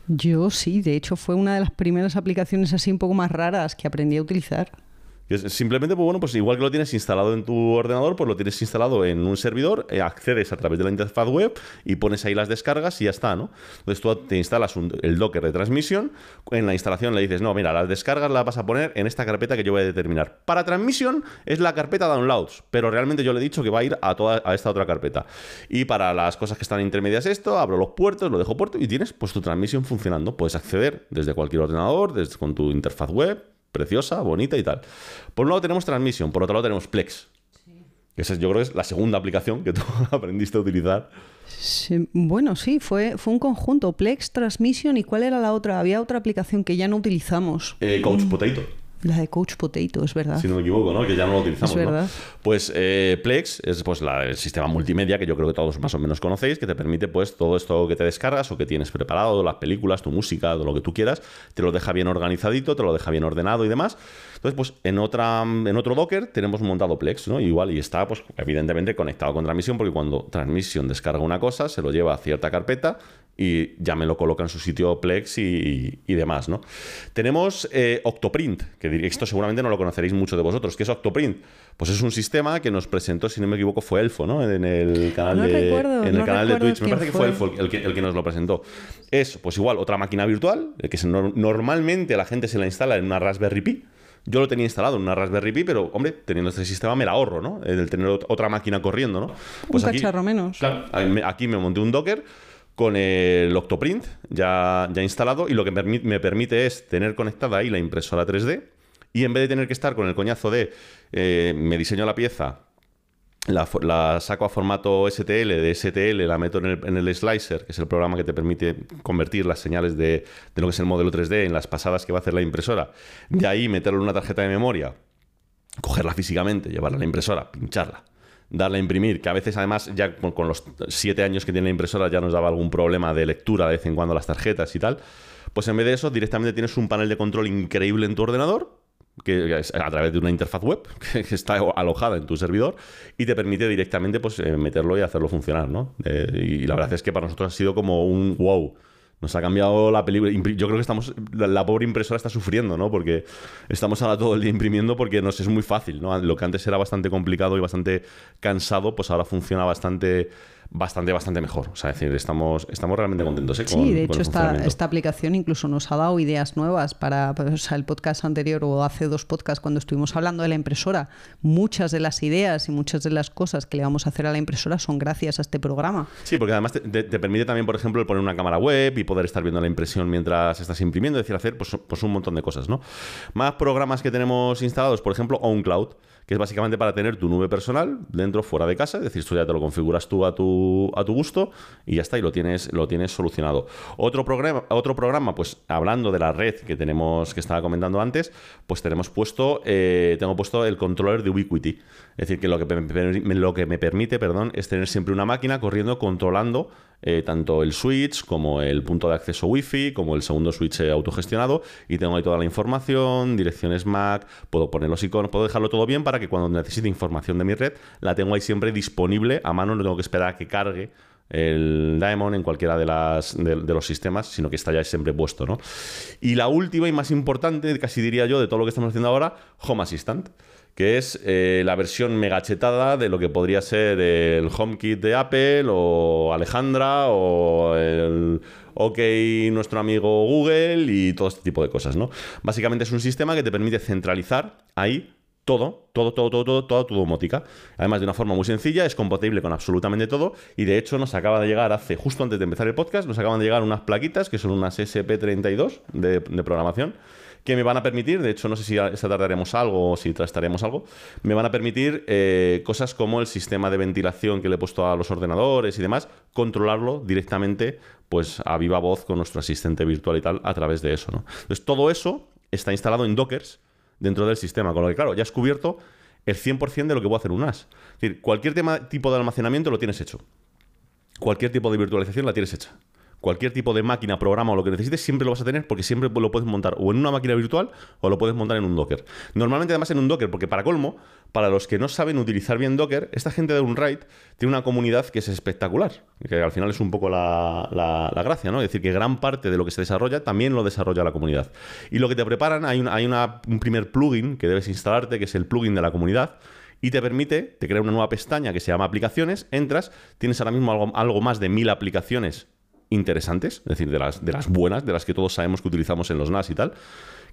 [SPEAKER 3] Yo sí, de hecho fue una de las primeras aplicaciones así un poco más raras que aprendí a utilizar.
[SPEAKER 2] Simplemente, pues bueno, pues igual que lo tienes instalado en tu ordenador, pues lo tienes instalado en un servidor, eh, accedes a través de la interfaz web y pones ahí las descargas y ya está, ¿no? Entonces tú te instalas el Docker de transmisión, en la instalación le dices, no, mira, las descargas las vas a poner en esta carpeta que yo voy a determinar. Para transmisión es la carpeta downloads, pero realmente yo le he dicho que va a ir a toda a esta otra carpeta. Y para las cosas que están intermedias esto, abro los puertos, lo dejo puerto y tienes pues tu transmisión funcionando. Puedes acceder desde cualquier ordenador, desde con tu interfaz web, preciosa, bonita y tal. Por un lado tenemos Transmission, por otro lado tenemos Plex. Que esa es- yo creo que es la segunda aplicación que tú aprendiste a utilizar.
[SPEAKER 3] Sí, bueno, sí, fue, fue un conjunto. Plex, Transmission y ¿cuál era la otra? Había otra aplicación que ya no utilizamos.
[SPEAKER 2] Eh, Coach Potato,
[SPEAKER 3] La de Coach Potato, es verdad.
[SPEAKER 2] si no me equivoco, ¿no? Que ya no lo utilizamos.
[SPEAKER 3] Es
[SPEAKER 2] ¿no?
[SPEAKER 3] verdad.
[SPEAKER 2] Pues eh, Plex es pues la- el sistema multimedia que yo creo que todos más o menos conocéis, que te permite pues todo esto que te descargas o que tienes preparado, las películas, tu música, todo lo que tú quieras, te lo deja bien organizadito, te lo deja bien ordenado y demás. Entonces, pues en, otra, en otro Docker tenemos montado Plex, ¿no? Igual, y está, pues, evidentemente conectado con Transmission, porque cuando Transmission descarga una cosa, se lo lleva a cierta carpeta y ya me lo coloca en su sitio Plex y, y demás, ¿no? Tenemos eh, Octoprint, que esto seguramente no lo conoceréis mucho de vosotros. ¿Qué es Octoprint? Pues es un sistema que nos presentó, si no me equivoco, fue Elfo, ¿no? En el canal
[SPEAKER 3] No
[SPEAKER 2] de,
[SPEAKER 3] recuerdo,
[SPEAKER 2] en el
[SPEAKER 3] no
[SPEAKER 2] canal de Twitch. Me parece que fue. Elfo el que, el que nos lo presentó. Es, pues igual, otra máquina virtual, eh, que se- nor- normalmente la gente se la instala en una Raspberry Pi. Yo lo tenía instalado en una Raspberry Pi, pero, hombre, teniendo este sistema me la ahorro, ¿no? El tener ot- otra máquina corriendo, ¿no?
[SPEAKER 3] un cacharro menos.
[SPEAKER 2] Claro, aquí me monté un Docker con el Octoprint ya, ya instalado y lo que me permite es tener conectada ahí la impresora 3D y en vez de tener que estar con el coñazo de eh, me diseño la pieza, la, saco a formato STL, de STL la meto en el, en el slicer, que es el programa que te permite convertir las señales de, de lo que es el modelo 3D en las pasadas que va a hacer la impresora. De ahí meterlo en una tarjeta de memoria, cogerla físicamente, llevarla a la impresora, pincharla, darle a imprimir, que a veces además ya con, los siete años que tiene la impresora ya nos daba algún problema de lectura de vez en cuando las tarjetas y tal, pues en vez de eso directamente tienes un panel de control increíble en tu ordenador, que es a través de una interfaz web que que está alojada en tu servidor y te permite directamente pues eh, meterlo y hacerlo funcionar, ¿no? Eh, y la verdad es que para nosotros ha sido como un wow. Nos ha cambiado la película. Yo creo que estamos. La pobre impresora está sufriendo, ¿no? Porque estamos ahora todo el día imprimiendo porque nos es muy fácil, ¿no? Lo que antes era bastante complicado y bastante cansado, pues ahora funciona bastante, bastante, bastante mejor. O sea, es decir, estamos, estamos realmente contentos, ¿eh? Con-
[SPEAKER 3] Sí, de hecho esta, esta aplicación incluso nos ha dado ideas nuevas para o sea, el podcast anterior o hace dos podcasts cuando estuvimos hablando de la impresora. Muchas de las ideas y muchas de las cosas que le vamos a hacer a la impresora son gracias a este programa.
[SPEAKER 2] Sí, porque además te, te- te permite también, por ejemplo, poner una cámara web y poder estar viendo la impresión mientras estás imprimiendo, es decir, hacer pues, pues un montón de cosas, ¿no? Más programas que tenemos instalados, por ejemplo, OnCloud, que es básicamente para tener tu nube personal dentro, fuera de casa, es decir, esto ya te lo configuras tú a tu, a tu gusto y ya está, y lo tienes, lo tienes solucionado. Otro programa, otro programa, pues hablando de la red que tenemos, que estaba comentando antes, pues tenemos puesto, eh, tengo puesto el controller de Ubiquiti. Es decir, que lo que me- lo que me permite, perdón, es tener siempre una máquina corriendo, controlando eh, tanto el switch como el punto de acceso Wi-Fi, como el segundo switch eh, autogestionado, y tengo ahí toda la información, direcciones MAC, puedo poner los iconos, puedo dejarlo todo bien para que cuando necesite información de mi red, la tengo ahí siempre disponible a mano, no tengo que esperar a que cargue el Diamond en cualquiera de, las, de, los sistemas, sino que está ya siempre puesto. ¿no? Y la última y más importante, casi diría yo, de todo lo que estamos haciendo ahora, Home Assistant que es eh, la versión megachetada de lo que podría ser el HomeKit de Apple o Alejandra o el OK nuestro amigo Google y todo este tipo de cosas, ¿no? Básicamente es un sistema que te permite centralizar ahí todo, todo, todo, todo, todo, toda tu domótica. Además, de una forma muy sencilla, es compatible con absolutamente todo. Y de hecho, nos acaba de llegar hace, justo antes de empezar el podcast, nos acaban de llegar unas plaquitas que son unas SP32 de, de programación que me van a permitir, de hecho no sé si esta tarde haremos algo o si trastaremos algo, me van a permitir eh, cosas como el sistema de ventilación que le he puesto a los ordenadores y demás, controlarlo directamente pues a viva voz con nuestro asistente virtual y tal a través de eso. ¿no? Entonces todo eso está instalado en Dockers dentro del sistema, con lo que claro, ya has cubierto el 100% de lo que puede hacer un NAS. Es decir, cualquier tema, tipo de almacenamiento lo tienes hecho. Cualquier tipo de virtualización la tienes hecha cualquier tipo de máquina, programa o lo que necesites, siempre lo vas a tener porque siempre lo puedes montar o en una máquina virtual o lo puedes montar en un Docker. Normalmente además en un Docker, porque para colmo, para los que no saben utilizar bien Docker, esta gente de Unraid tiene una comunidad que es espectacular, que al final es un poco la, gracia, ¿no? Es decir, que gran parte de lo que se desarrolla también lo desarrolla la comunidad. Y lo que te preparan, hay, hay un primer plugin que debes instalarte, que es el plugin de la comunidad, y te permite, te crea una nueva pestaña que se llama aplicaciones, entras, tienes ahora mismo algo más de mil aplicaciones interesantes, es decir, de las, de las buenas, de las que todos sabemos que utilizamos en los NAS y tal,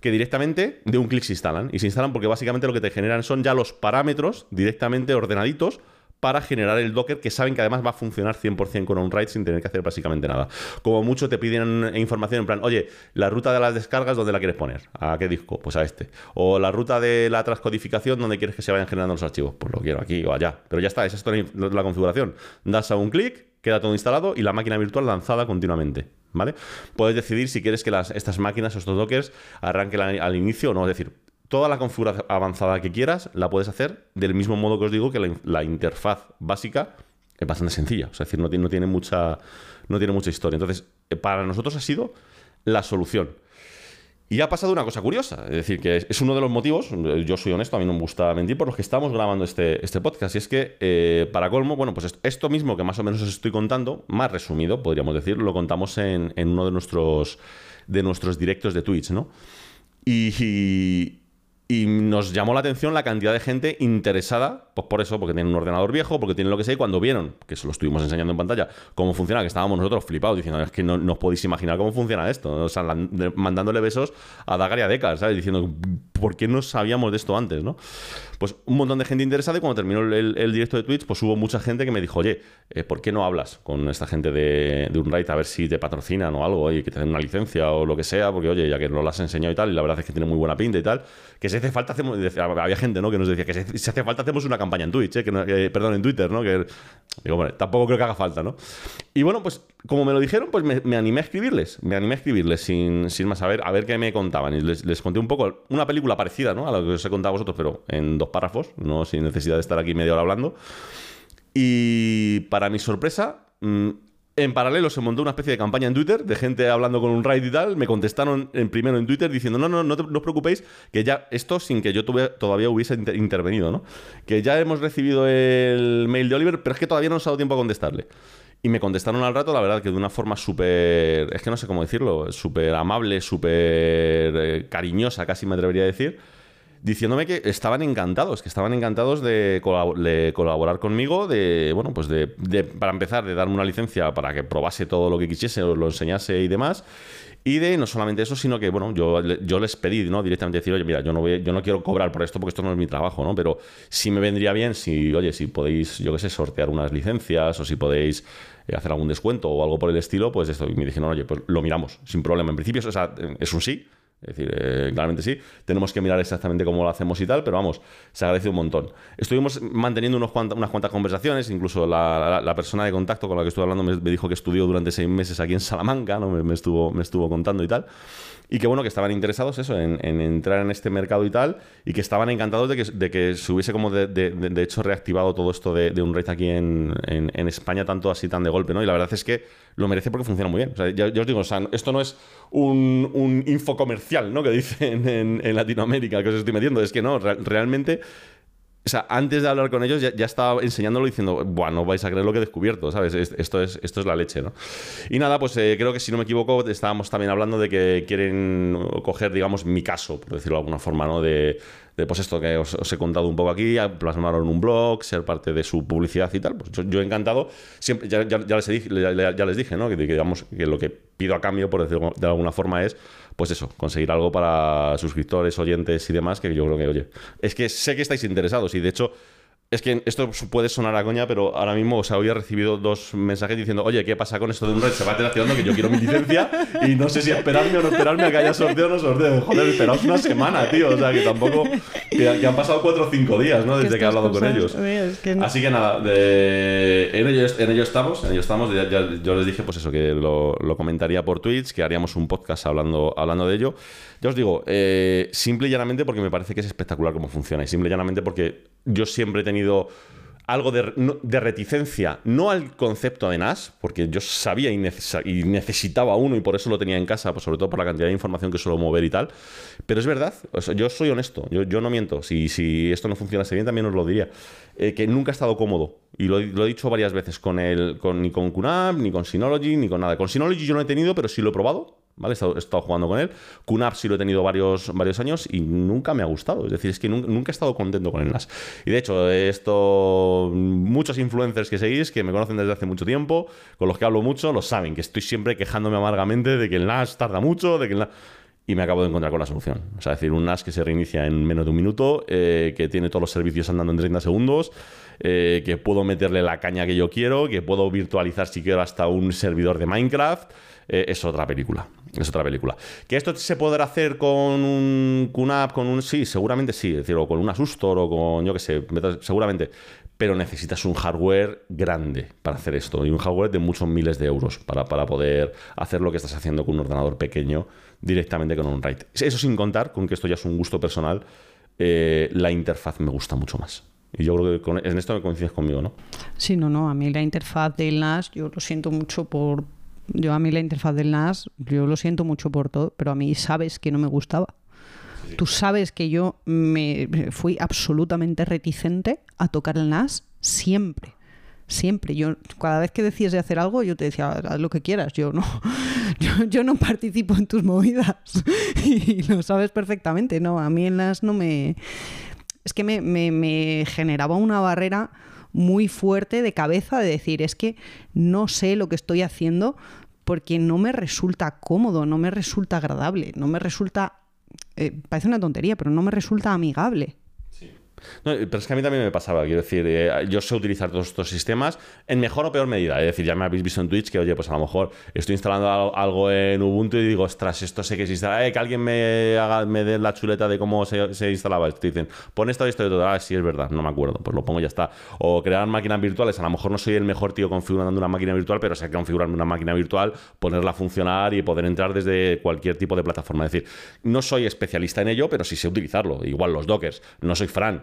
[SPEAKER 2] que directamente de un clic se instalan. Y se instalan porque básicamente lo que te generan son ya los parámetros directamente ordenaditos para generar el Docker que saben que además va a funcionar 100% con OnRide sin tener que hacer básicamente nada. Como mucho te piden información en plan, oye, la ruta de las descargas, ¿dónde la quieres poner? ¿A qué disco? Pues a este. O la ruta de la transcodificación, ¿dónde quieres que se vayan generando los archivos? Pues lo quiero aquí o allá. Pero ya está, esa es la configuración. Das a un clic, queda todo instalado y la máquina virtual lanzada continuamente. ¿Vale? Puedes decidir si quieres que estas máquinas o estos dockers arranquen al, inicio o no. Es decir, toda la configuración avanzada que quieras la puedes hacer del mismo modo que os digo que la, interfaz básica es bastante sencilla. es decir, no tiene, no tiene, mucha, no tiene mucha historia. Entonces, eh, para nosotros ha sido la solución. Y ha pasado una cosa curiosa, es decir, que es uno de los motivos, yo soy honesto, a mí no me gusta mentir, por los que estamos grabando este, este podcast. Y es que, eh, para colmo, bueno, pues esto mismo que más o menos os estoy contando, más resumido, podríamos decir, lo contamos en, uno de nuestros, de nuestros directos de Twitch, ¿no? y nos llamó la atención la cantidad de gente interesada, pues por eso, porque tienen un ordenador viejo, porque tienen lo que sea, y cuando vieron, que se lo estuvimos enseñando en pantalla, cómo funciona, que estábamos nosotros flipados, diciendo, es que no, os podéis imaginar cómo funciona esto. O sea, mandándole besos a Dagar y a Decar, ¿sabes? Diciendo, ¿por qué no sabíamos de esto antes, no? Pues un montón de gente interesada, y cuando terminó el, directo de Twitch, pues hubo mucha gente que me dijo, oye, eh, ¿por qué no hablas con esta gente de, de Unright a ver si te patrocinan o algo, y que te una licencia o lo que sea? Porque, oye, ya que no lo has enseñado y tal, y la verdad es que tiene muy buena pinta y tal, que se hace falta, hacemos, había gente ¿no? que nos decía que si hace falta hacemos una campaña en Twitch, ¿eh? que, perdón, en Twitter, ¿no? Que, digo, bueno, tampoco creo que haga falta, ¿no? Y bueno, pues como me lo dijeron, pues me, animé a escribirles, me animé a escribirles sin, sin más saber, a ver qué me contaban. Y les, conté un poco una película parecida, ¿no? A lo que os he contado a vosotros, pero en dos párrafos, no sin necesidad de estar aquí media hora hablando. Y para mi sorpresa, mm, en paralelo se montó una especie de campaña en Twitter de gente hablando con un raid y tal. Me contestaron en primero en Twitter diciendo: No, no, no, no os preocupéis, que ya esto sin que yo todavía hubiese intervenido, ¿no? Que ya hemos recibido el mail de Oliver, pero es que todavía no nos ha dado tiempo a contestarle. Y me contestaron al rato, la verdad, que de una forma súper. Es que no sé cómo decirlo, súper amable, súper eh, cariñosa, casi me atrevería a decir diciéndome que estaban encantados, que estaban encantados de, colaborar conmigo, de, bueno, pues de, para empezar, de darme una licencia para que probase todo lo que quisiese, lo enseñase y demás. Y de no solamente eso, sino que, bueno, yo, yo les pedí, ¿no? Directamente decir, oye, mira, yo no, voy, yo no quiero cobrar por esto porque esto no es mi trabajo, ¿no? Pero sí me vendría bien si, oye, si podéis, yo qué sé, sortear unas licencias o si podéis eh, hacer algún descuento o algo por el estilo, pues esto. Y me dijeron, oye, pues lo miramos, sin problema. En principio, o sea, es un sí, Es decir, eh, claramente sí. Tenemos que mirar exactamente cómo lo hacemos y tal, pero vamos, se agradece un montón. Estuvimos manteniendo unos unas cuantas conversaciones, incluso la, persona de contacto con la que estuve hablando me, dijo que estudió durante seis meses aquí en Salamanca, ¿no? me, estuvo, me estuvo contando y tal. Y que bueno, que estaban interesados eso, en, entrar en este mercado y tal, y que estaban encantados de que, de que se hubiese como de, hecho reactivado todo esto de, un rate aquí en, en, España, tanto así tan de golpe, ¿no? Y la verdad es que lo merece porque funciona muy bien. O ya, os digo, o sea, esto no es un, un info comercial, ¿no? Que dicen en, Latinoamérica, que os estoy metiendo, es que no, realmente o sea, antes de hablar con ellos ya, estaba enseñándolo diciendo, bueno, no vais a creer lo que he descubierto, ¿sabes? Esto es, esto es la leche, ¿no? Y nada, pues eh, creo que si no me equivoco, estábamos también hablando de que quieren coger, digamos, mi caso, por decirlo de alguna forma, ¿no? De, de pues esto que os, he contado un poco aquí, plasmaron un blog, ser parte de su publicidad y tal. Pues yo, he encantado, siempre, ya, les, dije, ya, les dije, ¿no? Que, digamos, que lo que pido a cambio, por decirlo de alguna forma, es pues eso, conseguir algo para suscriptores, oyentes y demás, que yo creo que, oye, es que sé que estáis interesados y de hecho es que esto puede sonar a coña, pero ahora mismo, o sea, hoy he recibido dos mensajes diciendo, oye, ¿qué pasa con esto de un red? Se va activando que yo quiero mi licencia y no sé si esperarme o no esperarme a que haya sorteo o no sorteo. Joder, esperaos una semana, tío. O sea, que tampoco. Que, han pasado cuatro o cinco días, ¿no? Desde que he hablado con ellos. Así que nada, en, ello, en, ello, estamos. En ello estamos. yo les dije, pues eso, que lo, comentaría por Twitch, que haríamos un podcast hablando, hablando de ello. Ya os digo, eh, simple y llanamente porque me parece que es espectacular cómo funciona. Y simple y llanamente porque yo siempre he tenido algo de, reticencia, no al concepto de NAS, porque yo sabía y, necesitaba uno y por eso lo tenía en casa, pues sobre todo por la cantidad de información que suelo mover y tal. Pero es verdad, yo soy honesto, yo, no miento. Si, si, esto no funcionase bien, también os lo diría. Eh, que nunca he estado cómodo. Y lo, he dicho varias veces, con, ni con QNAP, ni con Synology, ni con nada. Con Synology yo no he tenido, pero sí lo he probado. ¿Vale? He estado, jugando con él. QNAP sí lo he tenido varios, varios años y nunca me ha gustado. Es decir, es que nunca, he estado contento con el NAS. Y de hecho, esto, muchos influencers que seguís, que me conocen desde hace mucho tiempo, con los que hablo mucho, lo saben, que estoy siempre quejándome amargamente de que el NAS tarda mucho, de que el NAS y me acabo de encontrar con la solución. O sea, es decir, un NAS que se reinicia en menos de un minuto, eh, que tiene todos los servicios andando en 30 segundos, eh, que puedo meterle la caña que yo quiero, que puedo virtualizar si quiero hasta un servidor de Minecraft. Eh, es otra película. Es otra película. ¿Que esto se podrá hacer con un QNAP, con un. Sí, seguramente sí. Es decir, o con un Asustor o con. Yo qué sé, seguramente. Pero necesitas un hardware grande para hacer esto. Y un hardware de muchos miles de euros para, para poder hacer lo que estás haciendo con un ordenador pequeño directamente con un RAID. Eso sin contar con que esto ya es un gusto personal. Eh, la interfaz me gusta mucho más. Y yo creo que en esto me coincides conmigo, ¿no?
[SPEAKER 3] Sí, no, no. A mí la interfaz del NAS, yo lo siento mucho por, yo a mí la interfaz del NAS, yo lo siento mucho por todo, pero a mí sabes que no me gustaba. Tú sabes que yo me fui absolutamente reticente a tocar el NAS siempre. Siempre. Yo, cada vez que decías de hacer algo, yo te decía, haz lo que quieras. Yo no, yo, no participo en tus movidas. y lo sabes perfectamente. No, a mí el NAS no me. Es que me, me generaba una barrera muy fuerte de cabeza de decir, es que no sé lo que estoy haciendo porque no me resulta cómodo, no me resulta agradable, no me resulta... Eh, parece una tontería, pero no me resulta amigable.
[SPEAKER 2] Pero es que a mí también me pasaba, quiero decir, eh, yo sé utilizar todos estos sistemas en mejor o peor medida. Es decir, ya me habéis visto en Twitch que, oye, pues a lo mejor estoy instalando algo en Ubuntu y digo, ostras, esto sé que se instala, eh, que alguien me haga, me dé la chuleta de cómo se, instalaba. Te dicen, pon esto, esto y todo. Ah, sí, es verdad, no me acuerdo, pues lo pongo y ya está. O crear máquinas virtuales, a lo mejor no soy el mejor tío configurando una máquina virtual, pero sé configurar una máquina virtual, ponerla a funcionar y poder entrar desde cualquier tipo de plataforma. Es decir, no soy especialista en ello, pero sí sé utilizarlo. Igual los dockers. No soy Fran,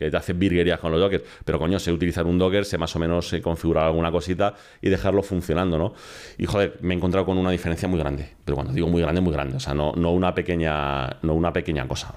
[SPEAKER 2] que te hace virguerías con los Dockers, pero coño, sé utilizar un Docker, sé más o menos sé configurar alguna cosita y dejarlo funcionando, ¿no? Y joder, me he encontrado con una diferencia muy grande, pero cuando digo muy grande, muy grande, o sea, no, no, una, pequeña, no una pequeña cosa,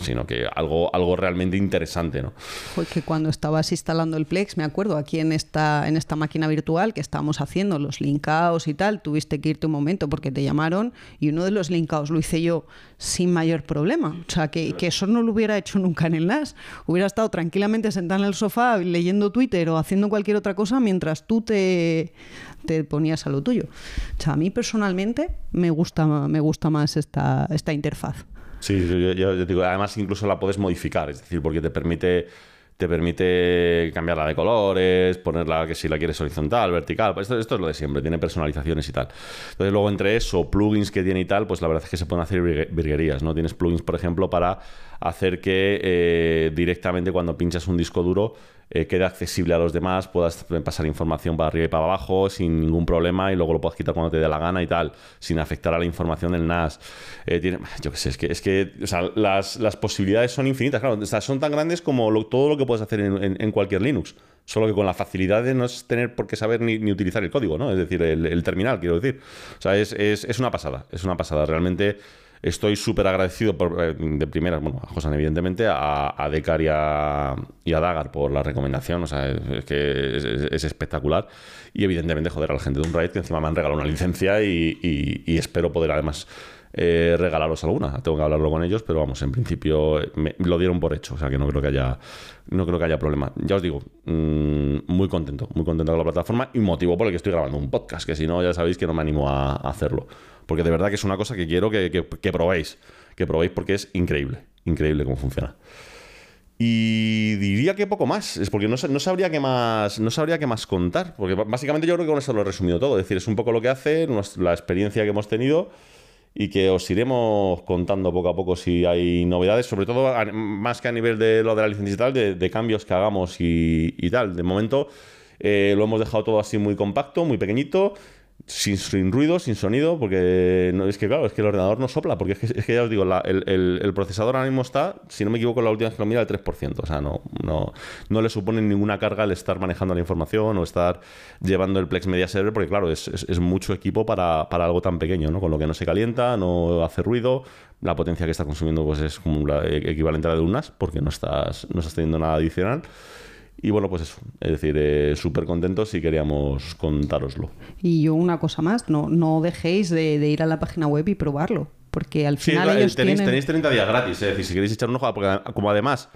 [SPEAKER 2] sino que algo, algo realmente interesante, ¿no?
[SPEAKER 3] Fue que cuando estabas instalando el Plex, me acuerdo, aquí en esta, en esta máquina virtual que estábamos haciendo los linkaos y tal, tuviste que irte un momento porque te llamaron y uno de los linkaos lo hice yo sin mayor problema, o sea, que, que eso no lo hubiera hecho nunca en el NAS, hubiera estado tranquilamente sentado en el sofá leyendo Twitter o haciendo cualquier otra cosa mientras tú te, te ponías a lo tuyo. O sea, a mí personalmente me gusta, me gusta más esta, esta interfaz.
[SPEAKER 2] Sí, yo, digo, además incluso la puedes modificar, es decir, porque te permite te permite cambiarla de colores, ponerla que si la quieres horizontal, vertical. Pues esto, esto es lo de siempre, tiene personalizaciones y tal. Entonces, luego entre eso, plugins que tiene y tal, pues la verdad es que se pueden hacer virgue- virguerías, ¿no? Tienes plugins, por ejemplo, para hacer que eh, directamente cuando pinchas un disco duro eh, quede accesible a los demás, puedas pasar información para arriba y para abajo sin ningún problema y luego lo puedas quitar cuando te dé la gana y tal, sin afectar a la información del NAS. Eh, yo qué sé, es que, es que las, las posibilidades son infinitas, claro, son tan grandes como todo lo que puedes hacer en, en- en cualquier Linux. Solo que con la facilidad de no es tener por qué saber ni, ni utilizar el código, ¿no? Es decir, el, el terminal, quiero decir. O sea, es, es, es una pasada, es una pasada. Realmente estoy súper agradecido por, eh, de primera, bueno, a Josan evidentemente, a, a y a, Dagar por la recomendación, o sea, es, que es, es- es espectacular. Y evidentemente, joder, a la gente de un que encima me han regalado una licencia y, espero poder además eh, regalaros alguna. Tengo que hablarlo con ellos, pero vamos, en principio eh, me, lo dieron por hecho, o sea que no creo que haya, no creo que haya problema. Ya os digo, mm, muy contento, muy contento con la plataforma y motivo por el que estoy grabando un podcast, que si no, ya sabéis que no me animo a hacerlo. Porque de verdad que es una cosa que quiero que, probéis, que probéis porque es increíble, increíble cómo funciona. Y diría que poco más, es porque no, no sabría qué más, no sabría qué más contar, porque básicamente yo creo que con eso lo he resumido todo, es decir, es un poco lo que hace, la experiencia que hemos tenido y que os iremos contando poco a poco si hay novedades, sobre todo más que a nivel de lo de la licencia y tal, de, de cambios que hagamos y, y tal. De momento eh, lo hemos dejado todo así muy compacto, muy pequeñito, sin, sin ruido, sin sonido, porque no, es que claro, es que el ordenador no sopla, porque es que, es que ya os digo, la- el, el- el procesador ahora mismo está, si no me equivoco, la última vez que lo mira, al 3%, o sea, no, no, no le supone ninguna carga el estar manejando la información o estar llevando el Plex Media Server, porque claro, es, es- es mucho equipo para, para algo tan pequeño, ¿no? Con lo que no se calienta, no hace ruido, la potencia que está consumiendo pues es como la equivalente a la de un NAS, porque no estás, no estás teniendo nada adicional. Y bueno, pues eso, es decir, eh, súper contentos y queríamos contároslo.
[SPEAKER 3] Y yo una cosa más, no, no dejéis de, de ir a la página web y probarlo, porque al
[SPEAKER 2] Sí,
[SPEAKER 3] final
[SPEAKER 2] eh,
[SPEAKER 3] ellos
[SPEAKER 2] tenéis,
[SPEAKER 3] tienen...
[SPEAKER 2] tenéis 30 días gratis, es decir, si queréis echar un ojo, porque como además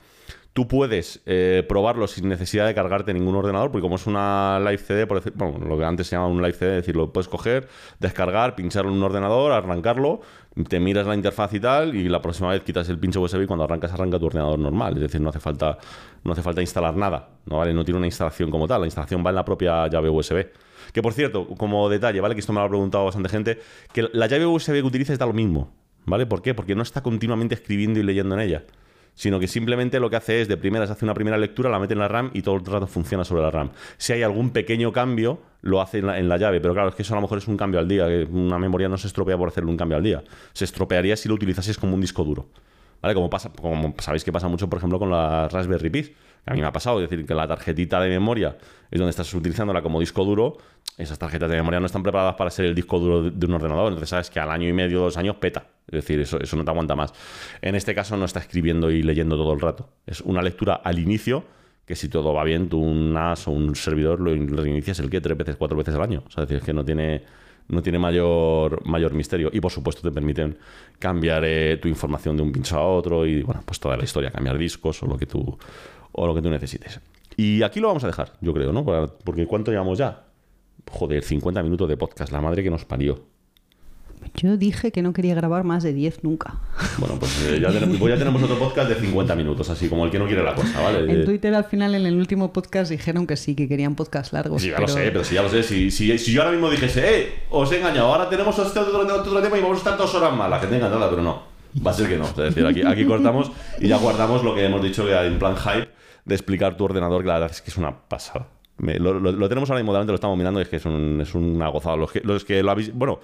[SPEAKER 2] tú puedes eh, probarlo sin necesidad de cargarte ningún ordenador, porque como es una live CD, por decir, bueno, lo que antes se llamaba un live CD, es decir, lo puedes coger, descargar, pincharlo en un ordenador, arrancarlo, te miras la interfaz y tal, y la próxima vez quitas el pincho USB y cuando arrancas arranca tu ordenador normal, es decir, no hace falta, no hace falta instalar nada, ¿no? ¿Vale? No tiene una instalación como tal, la instalación va en la propia llave USB. Que por cierto, como detalle, ¿vale? Que esto me lo ha preguntado bastante gente, que la llave USB que utilices da lo mismo, ¿vale? ¿Por qué? Porque no está continuamente escribiendo y leyendo en ella, sino que simplemente lo que hace es, de primeras, hace una primera lectura, la mete en la RAM y todo el rato funciona sobre la RAM. Si hay algún pequeño cambio, lo hace en la, en la llave, pero claro, es que eso a lo mejor es un cambio al día, que una memoria no se estropea por hacerle un cambio al día, se estropearía si lo utilizases como un disco duro. ¿Vale? Como, pasa, como sabéis que pasa mucho, por ejemplo, con las Raspberry Pi. A mí me ha pasado, es decir, que la tarjetita de memoria es donde estás utilizándola como disco duro. Esas tarjetas de memoria no están preparadas para ser el disco duro de- un ordenador. Entonces sabes que al año y medio, dos años, peta. Es decir, eso, eso no te aguanta más. En este caso no está escribiendo y leyendo todo el rato. Es una lectura al inicio que si todo va bien, tú un NAS o un servidor lo, lo reinicias el que tres veces, cuatro veces al año. O sea, es decir, es que no tiene, no tiene mayor, mayor misterio. Y por supuesto te permiten cambiar eh, tu información de un pincho a otro y bueno, pues toda la historia, cambiar discos o lo que tú, o lo que tú necesites. Y aquí lo vamos a dejar, yo creo, ¿no? Porque ¿cuánto llevamos ya? Joder, 50 minutos de podcast, la madre que nos parió.
[SPEAKER 3] Yo dije que no quería grabar más de 10 nunca.
[SPEAKER 2] Bueno, pues eh, ya, tenemos, pues ya tenemos otro podcast de 50 minutos, así como el que no quiere la cosa, ¿vale?
[SPEAKER 3] En Twitter al final, en el último podcast, dijeron que sí, que querían podcast largos.
[SPEAKER 2] Sí, ya
[SPEAKER 3] pero...
[SPEAKER 2] lo sé, pero si ya lo sé. Si, si, si yo ahora mismo dijese, eh, os he engañado, ahora tenemos este otro, otro, otro tema y vamos a estar dos horas más. La gente encantada, pero no. Va a ser que no. Es decir, aquí, aquí cortamos y ya guardamos lo que hemos dicho que en plan hype de explicar tu ordenador, que la verdad es que es una pasada. Me- lo, lo- lo tenemos ahora mismo delante, lo estamos mirando y es que es, un- es una gozada. Los que, los que lo habéis. Bueno,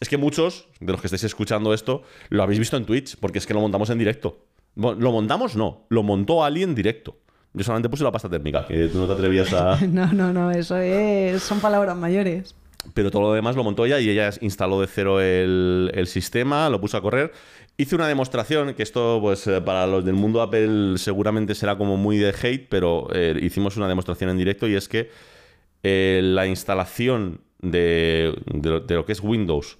[SPEAKER 2] es que muchos de los que estáis escuchando esto lo habéis visto en Twitch, porque es que lo montamos en directo. Bueno, lo montamos, no. Lo montó Ali en directo. Yo solamente puse la pasta térmica, que tú no te atrevías a.
[SPEAKER 3] No, no, no, eso es... son palabras mayores.
[SPEAKER 2] pero todo lo demás lo montó ella y ella instaló de cero el, el sistema, lo puso a correr. Hice una demostración, que esto pues eh, para los del mundo Apple seguramente será como muy de hate, pero eh, hicimos una demostración en directo y es que eh, la instalación de, de lo- de lo que es Windows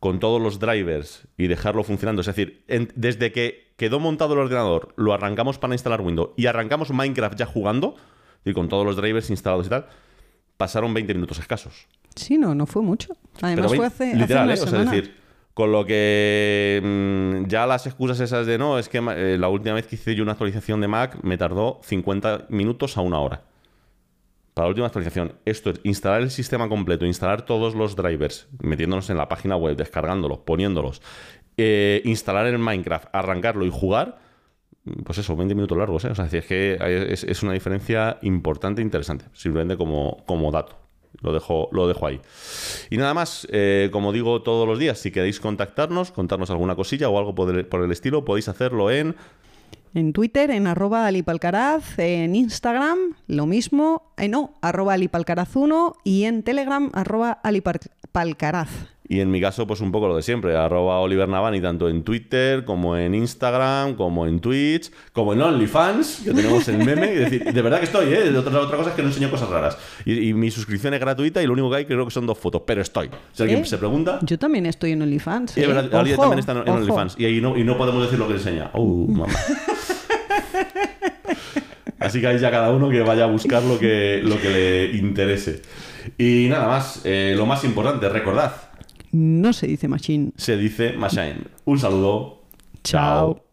[SPEAKER 2] con todos los drivers y dejarlo funcionando, es decir, en- desde que quedó montado el ordenador, lo arrancamos para instalar Windows y arrancamos Minecraft ya jugando, y con todos los drivers instalados y tal, pasaron 20 minutos escasos.
[SPEAKER 3] Sí, no, no fue mucho. Además
[SPEAKER 2] Pero
[SPEAKER 3] fue hace, hace
[SPEAKER 2] literal,
[SPEAKER 3] una
[SPEAKER 2] ¿eh? O sea, decir, Con lo que mm, ya las excusas esas de no, es que eh, la última vez que hice yo una actualización de Mac me tardó 50 minutos a una hora. Para la última actualización, esto es instalar el sistema completo, instalar todos los drivers, metiéndonos en la página web, descargándolos, poniéndolos, eh, instalar el Minecraft, arrancarlo y jugar, pues eso, 20 minutos largos. ¿eh? O sea, es que es, una diferencia importante e interesante, simplemente como, como dato. Lo dejo, lo dejo ahí. Y nada más, eh, como digo todos los días, si queréis contactarnos, contarnos alguna cosilla o algo por el, estilo, podéis hacerlo en
[SPEAKER 3] En Twitter, en arroba alipalcaraz, en Instagram, lo mismo, eh, no, arroba alipalcaraz1 y en Telegram, arroba alipalcaraz.
[SPEAKER 2] Y en mi caso, pues un poco lo de siempre, arroba Oliver Navani, tanto en Twitter, como en Instagram, como en Twitch, como en OnlyFans, que tenemos el meme. Es decir, de verdad que estoy, ¿eh? Otra, otra cosa es que no enseño cosas raras. Y, y mi suscripción es gratuita y lo único que hay creo que son dos fotos, pero estoy. Si alguien
[SPEAKER 3] ¿Eh?
[SPEAKER 2] se pregunta...
[SPEAKER 3] Yo también estoy en OnlyFans.
[SPEAKER 2] Es
[SPEAKER 3] ¿eh?
[SPEAKER 2] verdad,
[SPEAKER 3] Ojo,
[SPEAKER 2] también está en. OnlyFans y ahí no, y no podemos decir lo que enseña. Uh, mamá. Así que ahí ya cada uno que vaya a buscar lo que, lo que le interese. Y nada más, eh, lo más importante, recordad,
[SPEAKER 3] No se dice machine.
[SPEAKER 2] se dice Machine. Un saludo.
[SPEAKER 3] Chao.